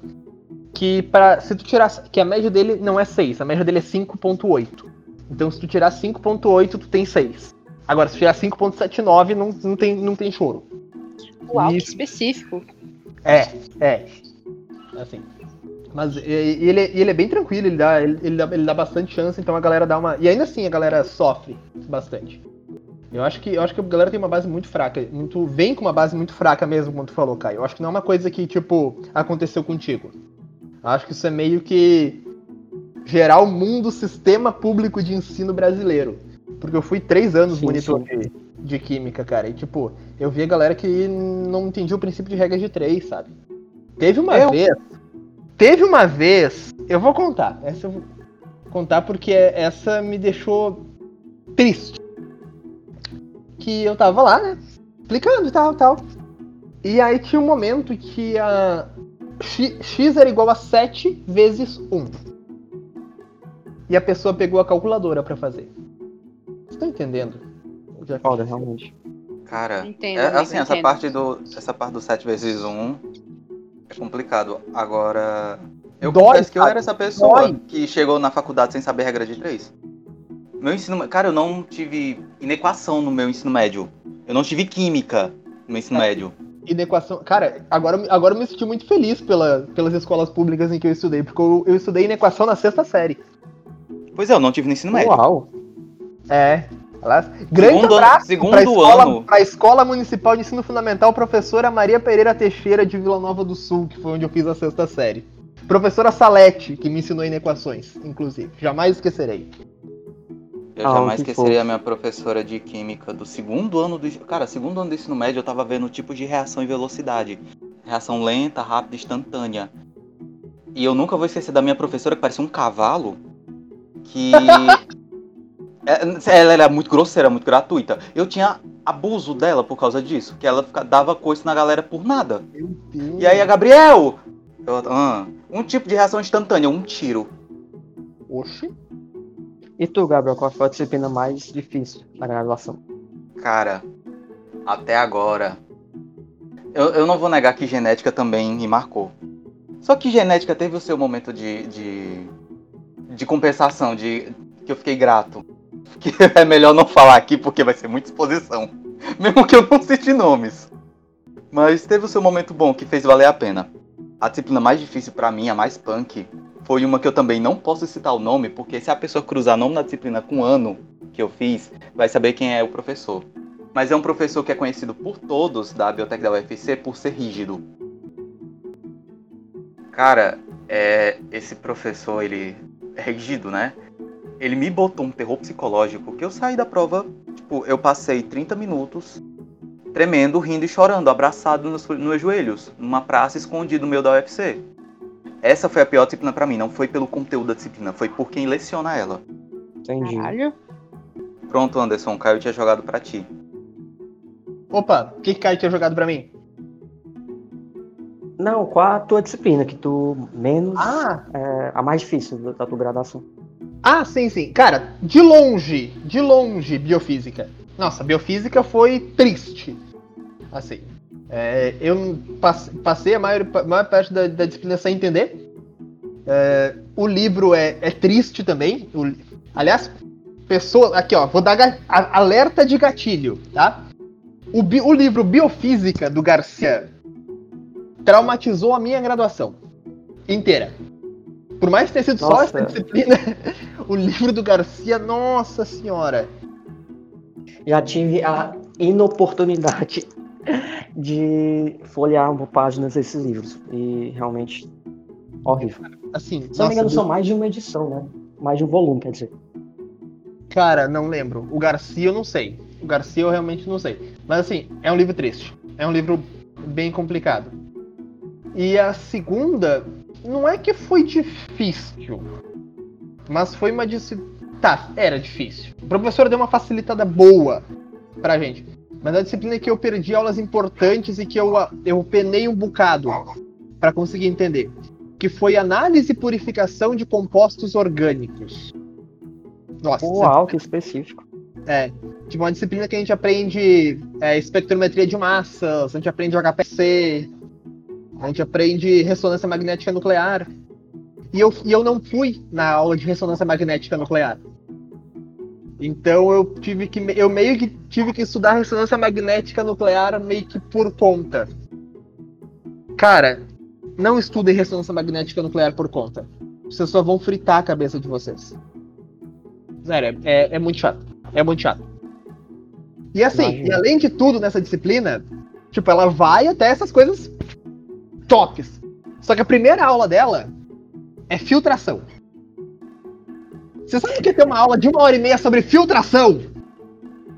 que para se tu tirar que a média dele não é 6, a média dele é 5.8. Então se tu tirar 5.8, tu tem 6. Agora se tu tirar 5.79, não, não tem não tem choro. Uau, que específico. É, é. Assim. Mas ele, ele é bem tranquilo, ele dá, ele, ele, dá, ele dá bastante chance, então a galera dá uma. E ainda assim a galera sofre bastante. Eu acho que eu acho que a galera tem uma base muito fraca. Muito, vem com uma base muito fraca mesmo, como tu falou, Caio. Eu acho que não é uma coisa que, tipo, aconteceu contigo. Eu acho que isso é meio que gerar o mundo sistema público de ensino brasileiro. Porque eu fui três anos sim, monitor sim. De, de química, cara. E tipo, eu vi a galera que não entendia o princípio de regra de três, sabe? Teve uma eu... vez Teve uma vez, eu vou contar, essa eu vou contar porque essa me deixou triste. Que eu tava lá, né? Explicando e tal, tal. E aí tinha um momento que a x, x era igual a 7 vezes 1. E a pessoa pegou a calculadora para fazer. Você tá entendendo? Olha, realmente. Cara, entendo, é, assim, essa parte do essa parte do 7 vezes 1 é complicado. Agora, eu Dói, confesso que eu era essa pessoa Dói. que chegou na faculdade sem saber regra de três. Meu ensino, cara, eu não tive inequação no meu ensino médio. Eu não tive química no meu ensino é. médio. Inequação. Cara, agora, agora eu me senti muito feliz pela, pelas escolas públicas em que eu estudei, porque eu, eu estudei inequação na sexta série. Pois é, eu não tive no ensino médio. Uau! É, Aliás, grande segundo abraço escola. Para a Escola Municipal de Ensino Fundamental, professora Maria Pereira Teixeira de Vila Nova do Sul, que foi onde eu fiz a sexta série. Professora Salete, que me ensinou inequações, inclusive. Jamais esquecerei. Eu ah, jamais esqueceria a minha professora de química do segundo ano do. Cara, segundo ano do ensino médio eu tava vendo o tipo de reação e velocidade. Reação lenta, rápida, instantânea. E eu nunca vou esquecer da minha professora que parecia um cavalo. Que ela era muito grosseira, muito gratuita. Eu tinha abuso dela por causa disso, que ela dava coisa na galera por nada. E aí a Gabriel, eu, ah, um tipo de reação instantânea, um tiro. Oxi. E tu, Gabriel, qual foi a disciplina mais difícil na graduação? Cara, até agora. Eu, eu não vou negar que genética também me marcou. Só que genética teve o seu momento de, de, de compensação, de que eu fiquei grato que é melhor não falar aqui porque vai ser muita exposição. Mesmo que eu não cite nomes. Mas teve o seu momento bom que fez valer a pena. A disciplina mais difícil para mim, a mais punk, foi uma que eu também não posso citar o nome, porque se a pessoa cruzar nome na disciplina com o ano que eu fiz, vai saber quem é o professor. Mas é um professor que é conhecido por todos da biblioteca da UFC por ser rígido. Cara, é, esse professor, ele é rígido, né? Ele me botou um terror psicológico que eu saí da prova, tipo, eu passei 30 minutos tremendo, rindo e chorando, abraçado nos, nos meus joelhos, numa praça escondido no meio da UFC. Essa foi a pior disciplina para mim, não foi pelo conteúdo da disciplina, foi por quem leciona ela. Entendi. Caralho. Pronto, Anderson, o Caio tinha jogado para ti. Opa, o que, que Caio tinha jogado para mim? Não, qual a tua disciplina que tu menos. Ah! É, a mais difícil da tua graduação. Ah, sim, sim. Cara, de longe, de longe, biofísica. Nossa, biofísica foi triste. Assim. É, eu passei a maior, a maior parte da, da, disciplina sem entender. É, o livro é, é triste também. O, aliás, pessoa. Aqui, ó, vou dar alerta de gatilho, tá? O, bi, o livro Biofísica do Garcia traumatizou a minha graduação inteira. Por mais que tenha sido nossa. só essa disciplina, o livro do Garcia, nossa senhora. Já tive a inoportunidade de folhear páginas desses livros. E realmente horrível. Assim, Se não me engano, são mais de uma edição, né? Mais de um volume, quer dizer. Cara, não lembro. O Garcia eu não sei. O Garcia eu realmente não sei. Mas assim, é um livro triste. É um livro bem complicado. E a segunda, não é que foi difícil, mas foi uma disciplina. Tá, era difícil. O professor deu uma facilitada boa pra gente. Mas a disciplina que eu perdi aulas importantes e que eu, eu penei um bocado para conseguir entender. Que foi análise e purificação de compostos orgânicos. Nossa. Uau, que específico. É. Tipo, uma disciplina que a gente aprende é, espectrometria de massas, a gente aprende HPC, a gente aprende ressonância magnética nuclear. E eu, e eu não fui na aula de ressonância magnética nuclear. Então eu tive que. Eu meio que tive que estudar ressonância magnética nuclear meio que por conta. Cara, não estudem ressonância magnética nuclear por conta. Vocês só vão fritar a cabeça de vocês. Sério, é, é muito chato. É muito chato. E assim, e além de tudo nessa disciplina, tipo, ela vai até essas coisas tops. Só que a primeira aula dela é filtração. Você sabe o que é ter uma aula de uma hora e meia sobre filtração?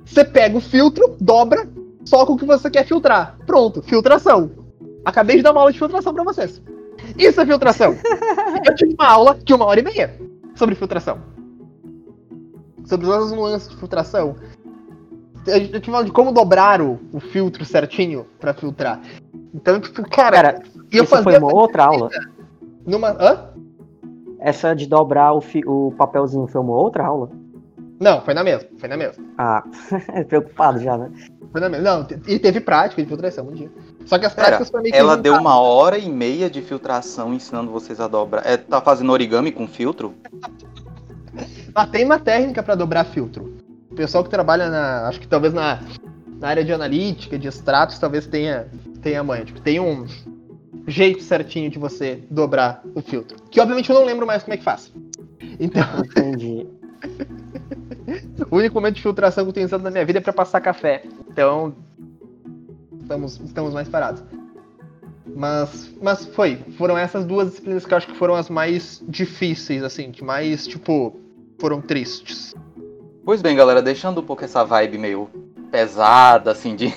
Você pega o filtro, dobra, só com o que você quer filtrar. Pronto, filtração. Acabei de dar uma aula de filtração para vocês. Isso é filtração. Eu tive uma aula de uma hora e meia sobre filtração. Sobre todas as nuances de filtração. Eu tive aula de como dobrar o, o filtro certinho para filtrar. Então, tipo, cara. cara e eu fazia foi uma outra aula? Numa. Hã? Essa de dobrar o, fi... o papelzinho foi uma outra aula? Não, foi na mesma, foi na mesma. Ah, preocupado já, né? Foi na mesma. Não, e teve prática de filtração um dia. Só que as práticas foi meio que. Ela deu uma hora e meia de filtração ensinando vocês a dobrar. É, tá fazendo origami com filtro? ah, tem uma técnica para dobrar filtro. O pessoal que trabalha na. Acho que talvez na, na área de analítica, de extratos, talvez tenha, tenha manha. Tipo, tem um jeito certinho de você dobrar o filtro. Que obviamente eu não lembro mais como é que faz. Então. Entendi. o único momento de filtração que eu tenho usado na minha vida é para passar café. Então. Estamos, estamos mais parados. Mas, mas foi. Foram essas duas disciplinas que eu acho que foram as mais difíceis, assim, que mais, tipo, foram tristes. Pois bem, galera, deixando um pouco essa vibe meio pesada, assim, de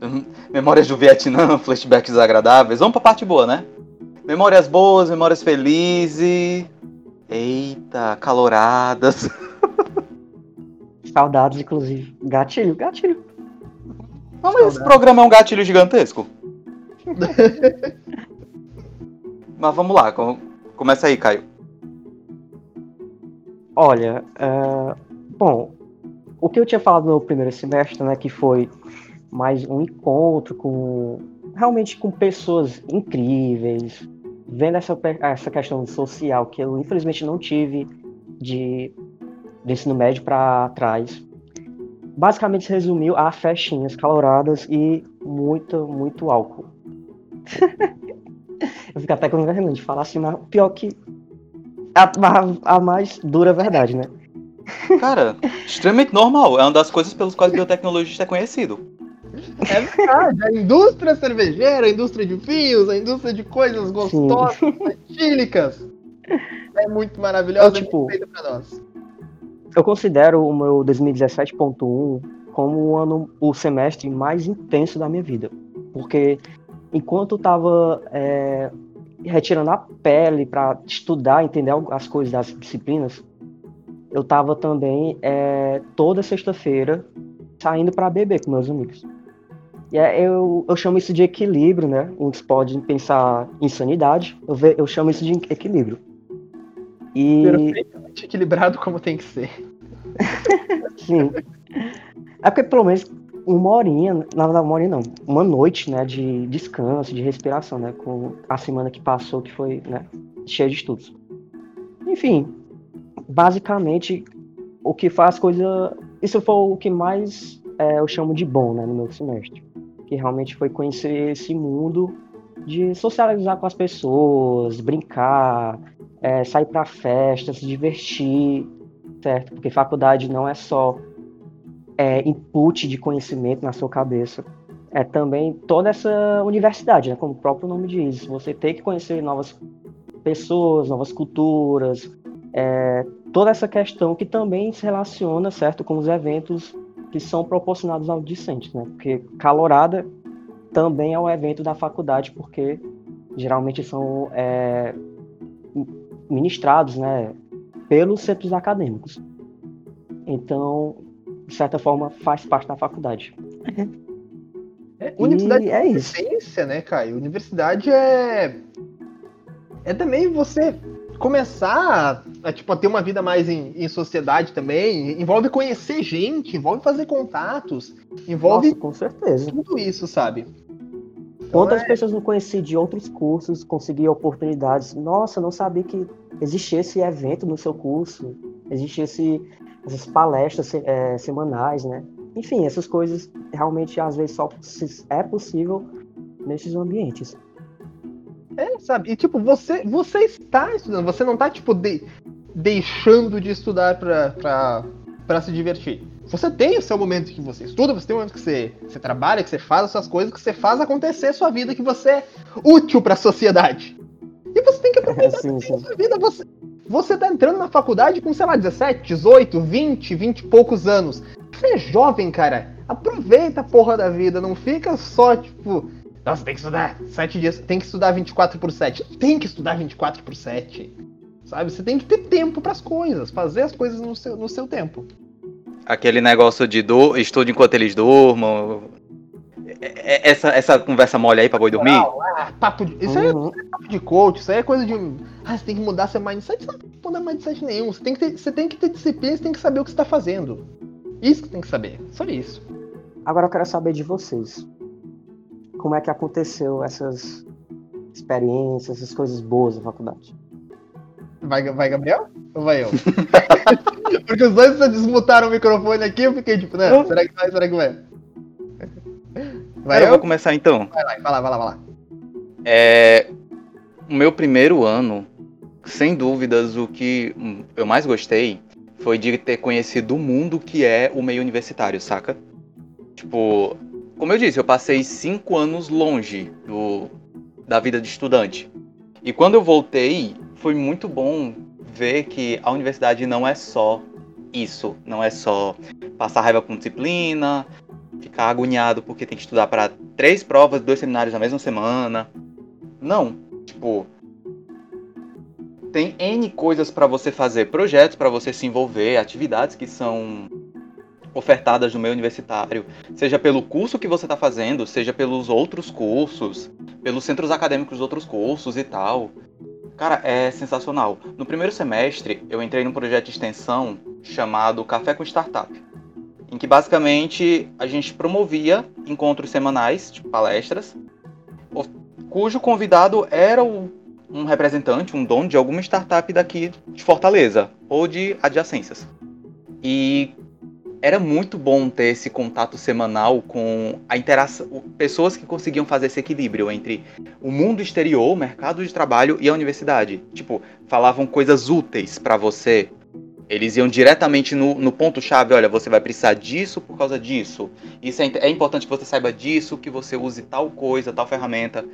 memórias do Vietnã, flashbacks agradáveis. Vamos pra parte boa, né? Memórias boas, memórias felizes. Eita, caloradas. Saudades, inclusive. Gatilho, gatilho. Não, mas esse programa é um gatilho gigantesco. mas vamos lá, começa aí, Caio. Olha, uh, bom, o que eu tinha falado no primeiro semestre, né, que foi mais um encontro com realmente com pessoas incríveis, vendo essa, essa questão social que eu infelizmente não tive de, de ensino médio para trás. Basicamente se resumiu a festinhas caloradas e muito, muito álcool. eu fico até com vergonha de falar assim, mas pior que a, a, a mais dura verdade, né? Cara, extremamente normal. É uma das coisas pelas quais o biotecnologista é conhecido. É verdade. A indústria cervejeira, a indústria de fios, a indústria de coisas gostosas, etílicas. É muito maravilhosa, eu, tipo, pra nós. Eu considero o meu 2017.1 como o ano, o semestre mais intenso da minha vida. Porque enquanto eu tava é, retirando a pele para estudar, entender as coisas das disciplinas, eu tava também é, toda sexta-feira saindo para beber com meus amigos. E é, eu, eu chamo isso de equilíbrio, né? Uns podem pensar em sanidade, eu, ve, eu chamo isso de equilíbrio. E... Perfeitamente equilibrado como tem que ser. Sim. É porque pelo menos uma horinha, na uma horinha não, uma noite, né, de descanso, de respiração, né, com a semana que passou que foi, né, cheia de estudos. Enfim, basicamente o que faz coisa. Isso foi o que mais é, eu chamo de bom, né, no meu semestre. Que realmente foi conhecer esse mundo de socializar com as pessoas, brincar, é, sair para festas, se divertir, certo? Porque faculdade não é só é, input de conhecimento na sua cabeça, é também toda essa universidade, né? Como o próprio nome diz. Você tem que conhecer novas pessoas, novas culturas, é, toda essa questão que também se relaciona, certo, com os eventos que são proporcionados ao discente, né? Porque Calorada também é um evento da faculdade, porque geralmente são é, ministrados, né, pelos centros acadêmicos. Então, de certa forma, faz parte da faculdade. É, universidade é isso. né, Caio? Universidade é é também você começar a, tipo, a ter uma vida mais em, em, sociedade também, envolve conhecer gente, envolve fazer contatos, envolve Nossa, com certeza. tudo isso, sabe? Então, Quantas é... pessoas não conheci de outros cursos, consegui oportunidades? Nossa, não sabia que existia esse evento no seu curso, existia esse, essas palestras é, semanais, né? Enfim, essas coisas realmente às vezes só é possível nesses ambientes. É, sabe? E tipo, você, você está estudando, você não está tipo de, deixando de estudar para se divertir. Você tem o seu momento que você estuda, você tem o momento que você, você trabalha, que você faz as suas coisas, que você faz acontecer a sua vida, que você é útil para a sociedade. E você tem que aproveitar sim, sim. a sua vida. Você, você tá entrando na faculdade com, sei lá, 17, 18, 20, 20 e poucos anos. Você é jovem, cara. Aproveita a porra da vida. Não fica só, tipo, nossa, tem que estudar 7 dias, tem que estudar 24 por 7. Tem que estudar 24 por 7. Sabe? Você tem que ter tempo para as coisas, fazer as coisas no seu, no seu tempo. Aquele negócio de do, estudo enquanto eles durmam. É, é, essa, essa conversa mole aí pra boi dormir? Ah, papo de, isso aí é papo de coach, isso aí é coisa de. Ah, você tem que mudar seu mindset. Você não tem que mudar mindset nenhum. Você tem que ter, você tem que ter disciplina, você tem que saber o que você tá fazendo. Isso que tem que saber. Só isso. Agora eu quero saber de vocês como é que aconteceu essas experiências, essas coisas boas na faculdade. Vai, vai Gabriel? Ou vai eu? Porque os dois desmutaram o microfone aqui, eu fiquei tipo, né? Será que vai? Será que vai? Vai eu? eu vou começar então. Vai lá, vai lá, vai lá, vai lá. É, o meu primeiro ano, sem dúvidas, o que eu mais gostei foi de ter conhecido o mundo que é o meio universitário, saca? Tipo, como eu disse, eu passei cinco anos longe do, da vida de estudante. E quando eu voltei, foi muito bom ver que a universidade não é só isso, não é só passar raiva com disciplina, ficar agoniado porque tem que estudar para três provas, dois seminários na mesma semana. Não, tipo, tem N coisas para você fazer, projetos para você se envolver, atividades que são ofertadas no meio universitário, seja pelo curso que você está fazendo, seja pelos outros cursos, pelos centros acadêmicos dos outros cursos e tal. Cara, é sensacional. No primeiro semestre, eu entrei num projeto de extensão chamado Café com Startup, em que basicamente a gente promovia encontros semanais, tipo palestras, cujo convidado era um representante, um dono de alguma startup daqui de Fortaleza ou de adjacências. E era muito bom ter esse contato semanal com a interação, pessoas que conseguiam fazer esse equilíbrio entre o mundo exterior, o mercado de trabalho e a universidade. Tipo, falavam coisas úteis para você. Eles iam diretamente no, no ponto-chave, olha, você vai precisar disso por causa disso. Isso é, é importante que você saiba disso, que você use tal coisa, tal ferramenta.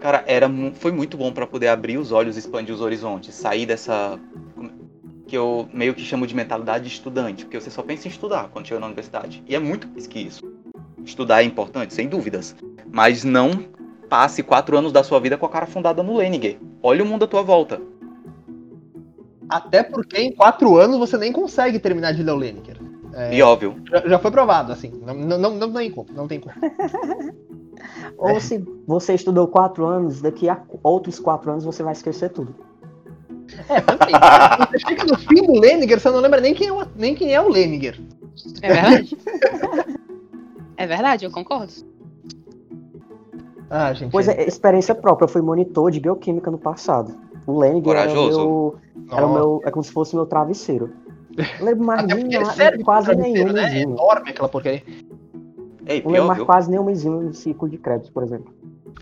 Cara, era, foi muito bom para poder abrir os olhos, expandir os horizontes, sair dessa que eu meio que chamo de mentalidade de estudante, porque você só pensa em estudar quando chega na universidade. E é muito mais que isso. Estudar é importante, sem dúvidas. Mas não passe quatro anos da sua vida com a cara fundada no Leninger. Olha o mundo à tua volta. Até porque em quatro anos você nem consegue terminar de ler o Leninger. É, e óbvio. Já, já, foi provado, assim. Não, não, não, não tem como. Não tem como. Ou é. se você estudou quatro anos, daqui a outros quatro anos você vai esquecer tudo. É, também. Você que no fim do Leniger você não lembra nem quem é o, nem quem é o Leniger. É verdade. é verdade, eu concordo. Ah, gente. Pois é, experiência própria. Eu fui monitor de bioquímica no passado. O Leniger era o, meu, era o meu. É como se fosse o meu travesseiro. Não lembro mais nem, é quase nenhuma né? É enorme aquela porcaria. Ei, Não lembro pior, mais quase nenhuma enzima no ciclo de Krebs, por exemplo.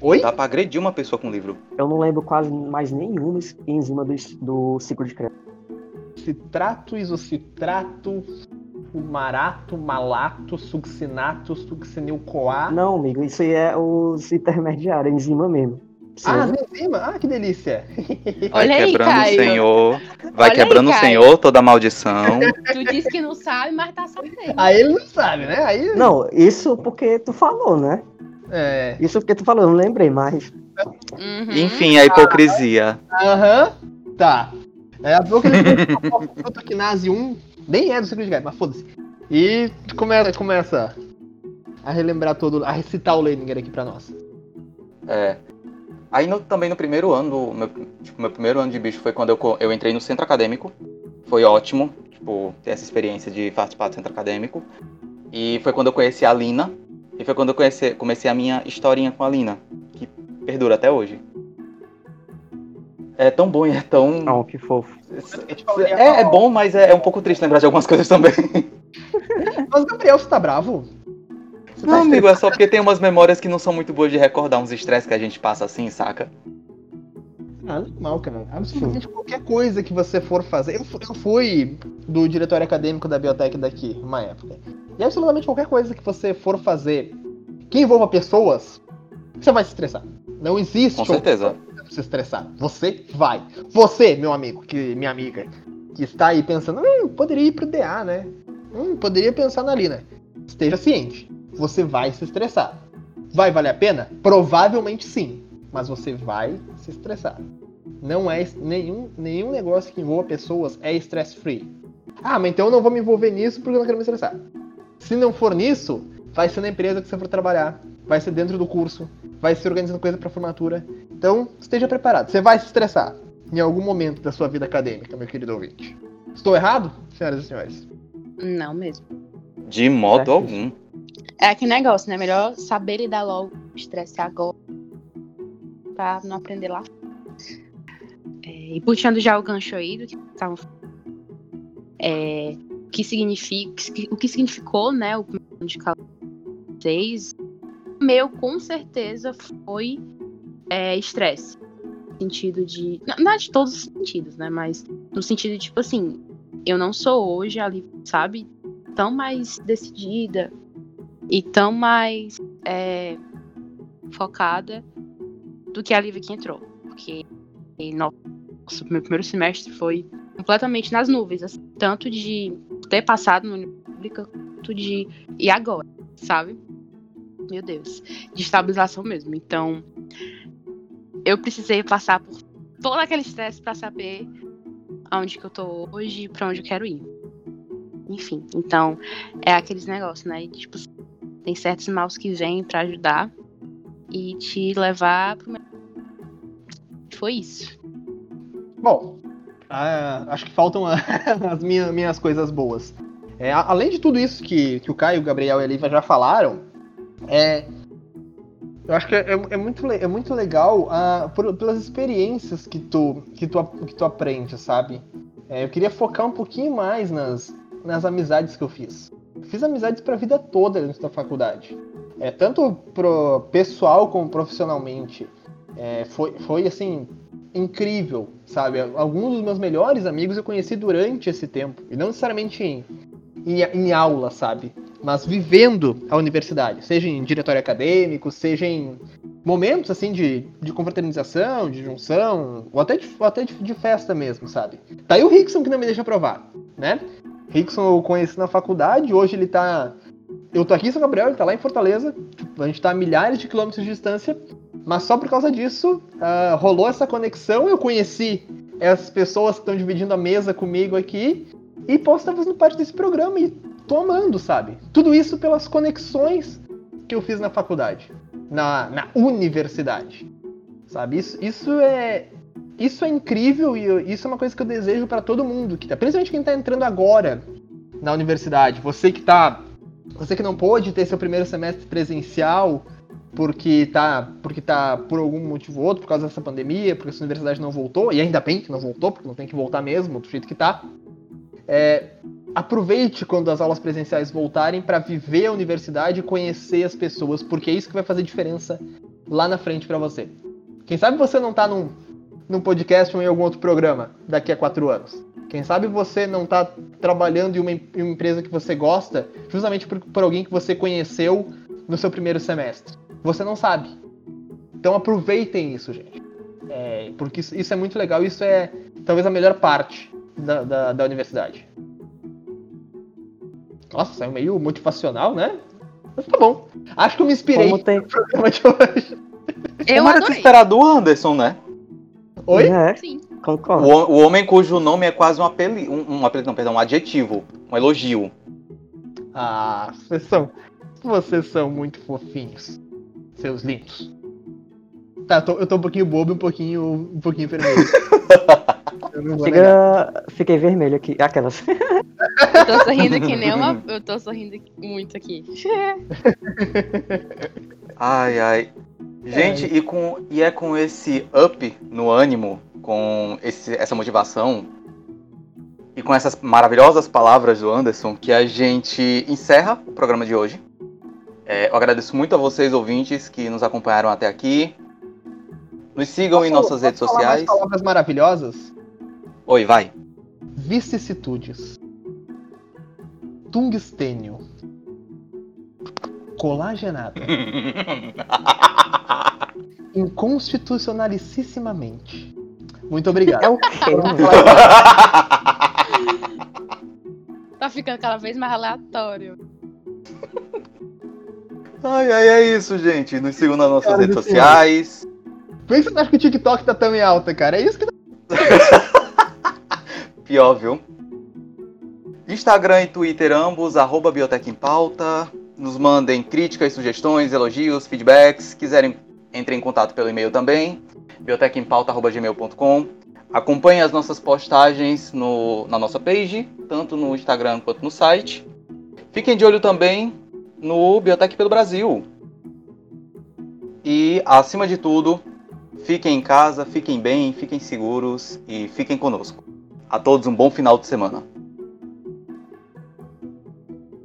Oi? Dá pra agredir uma pessoa com livro. Eu não lembro quase mais nenhuma enzima do, do ciclo de Krebs. Citrato, isocitrato, fumarato, malato, succinato, succinil-CoA. Não, amigo, isso aí é os intermediários, enzima mesmo. Ah, Precisa- as enzimas? Ah, que delícia. Vai Olha aí, quebrando Caio. o Senhor. Vai Olha quebrando aí, o. Senhor toda a maldição. Tu disse que não sabe, mas tá sabendo. Aí ele não sabe, né? Aí. Não, isso porque tu falou, né? É. Isso porque tu falou, eu não lembrei, mas. Uhum. Enfim, a hipocrisia. Aham. Tá. É a pouco ele protoquinase 1, nem é do ciclo de mas foda-se. E começa, começa a relembrar todo, a recitar o Leninger aqui pra nós. É. Aí no- também no primeiro ano, meu, tipo, meu primeiro ano de bicho foi quando eu, eu entrei no centro acadêmico. Foi ótimo, tipo, ter essa experiência de participar do centro acadêmico. E foi quando eu conheci a Lina. E foi quando eu conheci, comecei a minha historinha com a Lina, que perdura até hoje. É tão bom e é tão. Não, que fofo. É, é bom, mas é, é um pouco triste lembrar de algumas coisas também. Mas, Gabriel, você tá bravo? Você tá Não, amigo, é só porque tem umas memórias que não são muito boas de recordar, uns estresses que a gente passa assim, saca? Ah, normal, cara. Absolutamente qualquer coisa que você for fazer. Eu, eu fui do diretório acadêmico da biotech daqui, uma época. E absolutamente qualquer coisa que você for fazer que envolva pessoas, você vai se estressar. Não existe Com certeza. se estressar. Você vai. Você, meu amigo, que minha amiga, que está aí pensando, hum, poderia ir pro DA, né? Hum, poderia pensar na Lina. Esteja ciente. Você vai se estressar. Vai valer a pena? Provavelmente sim. Mas você vai se estressar. Não é nenhum, nenhum negócio que envolva pessoas é stress free. Ah, mas então eu não vou me envolver nisso porque eu não quero me estressar. Se não for nisso, vai ser na empresa que você for trabalhar, vai ser dentro do curso, vai ser organizando coisa para formatura. Então, esteja preparado. Você vai se estressar em algum momento da sua vida acadêmica, meu querido ouvinte. Estou errado, senhoras e senhores? Não mesmo. De modo É. algum. É aquele negócio, né? Melhor saber lidar logo estresse agora pra não aprender lá. É, e puxando já o gancho aí do que estavam é, que significa, o que significou, né, o primeiro de 6, meu com certeza foi é, estresse. No sentido de. Não, é de todos os sentidos, né? Mas no sentido de, tipo assim, eu não sou hoje ali, sabe, tão mais decidida e tão mais é, focada do que a Lívia que entrou. Porque nossa, meu primeiro semestre foi completamente nas nuvens, assim, tanto de ter passado no quanto de. E agora, sabe? Meu Deus. De estabilização mesmo. Então, eu precisei passar por todo aquele estresse para saber aonde que eu tô hoje e pra onde eu quero ir. Enfim, então, é aqueles negócios, né? Tipo, tem certos maus que vêm pra ajudar e te levar pro. Foi isso. Bom, ah, acho que faltam a- as minhas, minhas coisas boas. É, a- além de tudo isso que, que o Caio, o Gabriel e a Lívia já falaram, é, eu acho que é, é muito, le- é muito legal ah, por- pelas experiências que tu, que tu, que tu aprende, sabe? É, eu queria focar um pouquinho mais nas, nas amizades que eu fiz. Fiz amizades pra vida toda dentro da faculdade. É, tanto pro pessoal como profissionalmente. É, foi, foi assim, incrível, sabe? Alguns dos meus melhores amigos eu conheci durante esse tempo. E não necessariamente em, em, em aula, sabe? Mas vivendo a universidade. Seja em diretório acadêmico, seja em momentos assim de, de confraternização, de junção, ou até, de, ou até de, de festa mesmo, sabe? Tá aí o Rickson que não me deixa provar, né? Rickson eu conheci na faculdade, hoje ele tá. Eu tô aqui em São Gabriel, ele tá lá em Fortaleza. A gente tá a milhares de quilômetros de distância. Mas só por causa disso, ah, rolou essa conexão. Eu conheci essas pessoas que estão dividindo a mesa comigo aqui. E posso estar fazendo parte desse programa e tô amando, sabe? Tudo isso pelas conexões que eu fiz na faculdade, na, na universidade, sabe? Isso, isso é isso é incrível e eu- isso é uma coisa que eu desejo para todo mundo, que tá, principalmente quem tá entrando agora na universidade. Você que tá, você que não pôde ter seu primeiro semestre presencial porque tá, porque tá por algum motivo ou outro, por causa dessa pandemia, porque a sua universidade não voltou, e ainda bem que não voltou, porque não tem que voltar mesmo, do jeito que tá. É, aproveite quando as aulas presenciais voltarem para viver a universidade e conhecer as pessoas, porque é isso que vai fazer diferença lá na frente para você. Quem sabe você não tá num, num podcast ou em algum outro programa daqui a quatro anos. Quem sabe você não tá trabalhando em uma, em uma empresa que você gosta, justamente por, por alguém que você conheceu no seu primeiro semestre. Você não sabe. Então aproveitem isso, gente. É, porque isso, isso, é muito legal, isso é talvez a melhor parte da, da, da universidade. Nossa, saiu meio motivacional, né? Mas tá bom. Acho que eu me inspirei Como tem... no programa de hoje. Eu Como era de esperar do Anderson, né? Oi? É, Sim. O, concordo. ho- o homem cujo nome é quase um apelido. Um, um apelido, não, perdão, um adjetivo. Um elogio. Ah, vocês são. Vocês são muito fofinhos. Seus lindos. Tá, eu tô, eu tô um pouquinho bobo e um pouquinho. um pouquinho vermelho. Fica... Fiquei vermelho aqui. Aquelas. Eu tô sorrindo que nem uma. Eu tô sorrindo muito aqui. Ai, ai. Gente, e, com, e é com esse up no ânimo, com esse, essa motivação e com essas maravilhosas palavras do Anderson que a gente encerra o programa de hoje. É, eu agradeço muito a vocês, ouvintes, que nos acompanharam até aqui. Nos sigam em Posso- nossas redes sociais. palavras maravilhosas. Oi, vai. Vicissitudes. Tungstênio. Colagenada. Inconstitucionalicíssimamente. Muito obrigado. É o quê? Tá ficando cada vez mais aleatório. ai, ai, é isso, gente. Nos sigam nas nossas Cara redes céu. sociais. Por que você acha que o TikTok tá tão em alta, cara? É isso que Pior, viu? Instagram e Twitter ambos, arroba Biotech em Pauta. Nos mandem críticas, sugestões, elogios, feedbacks. Quiserem, entrem em contato pelo e-mail também, biotechempauta.gmail.com. Acompanhe as nossas postagens no, na nossa page, tanto no Instagram quanto no site. Fiquem de olho também no Biotech pelo Brasil. E, acima de tudo, fiquem em casa, fiquem bem, fiquem seguros e fiquem conosco. A todos um bom final de semana.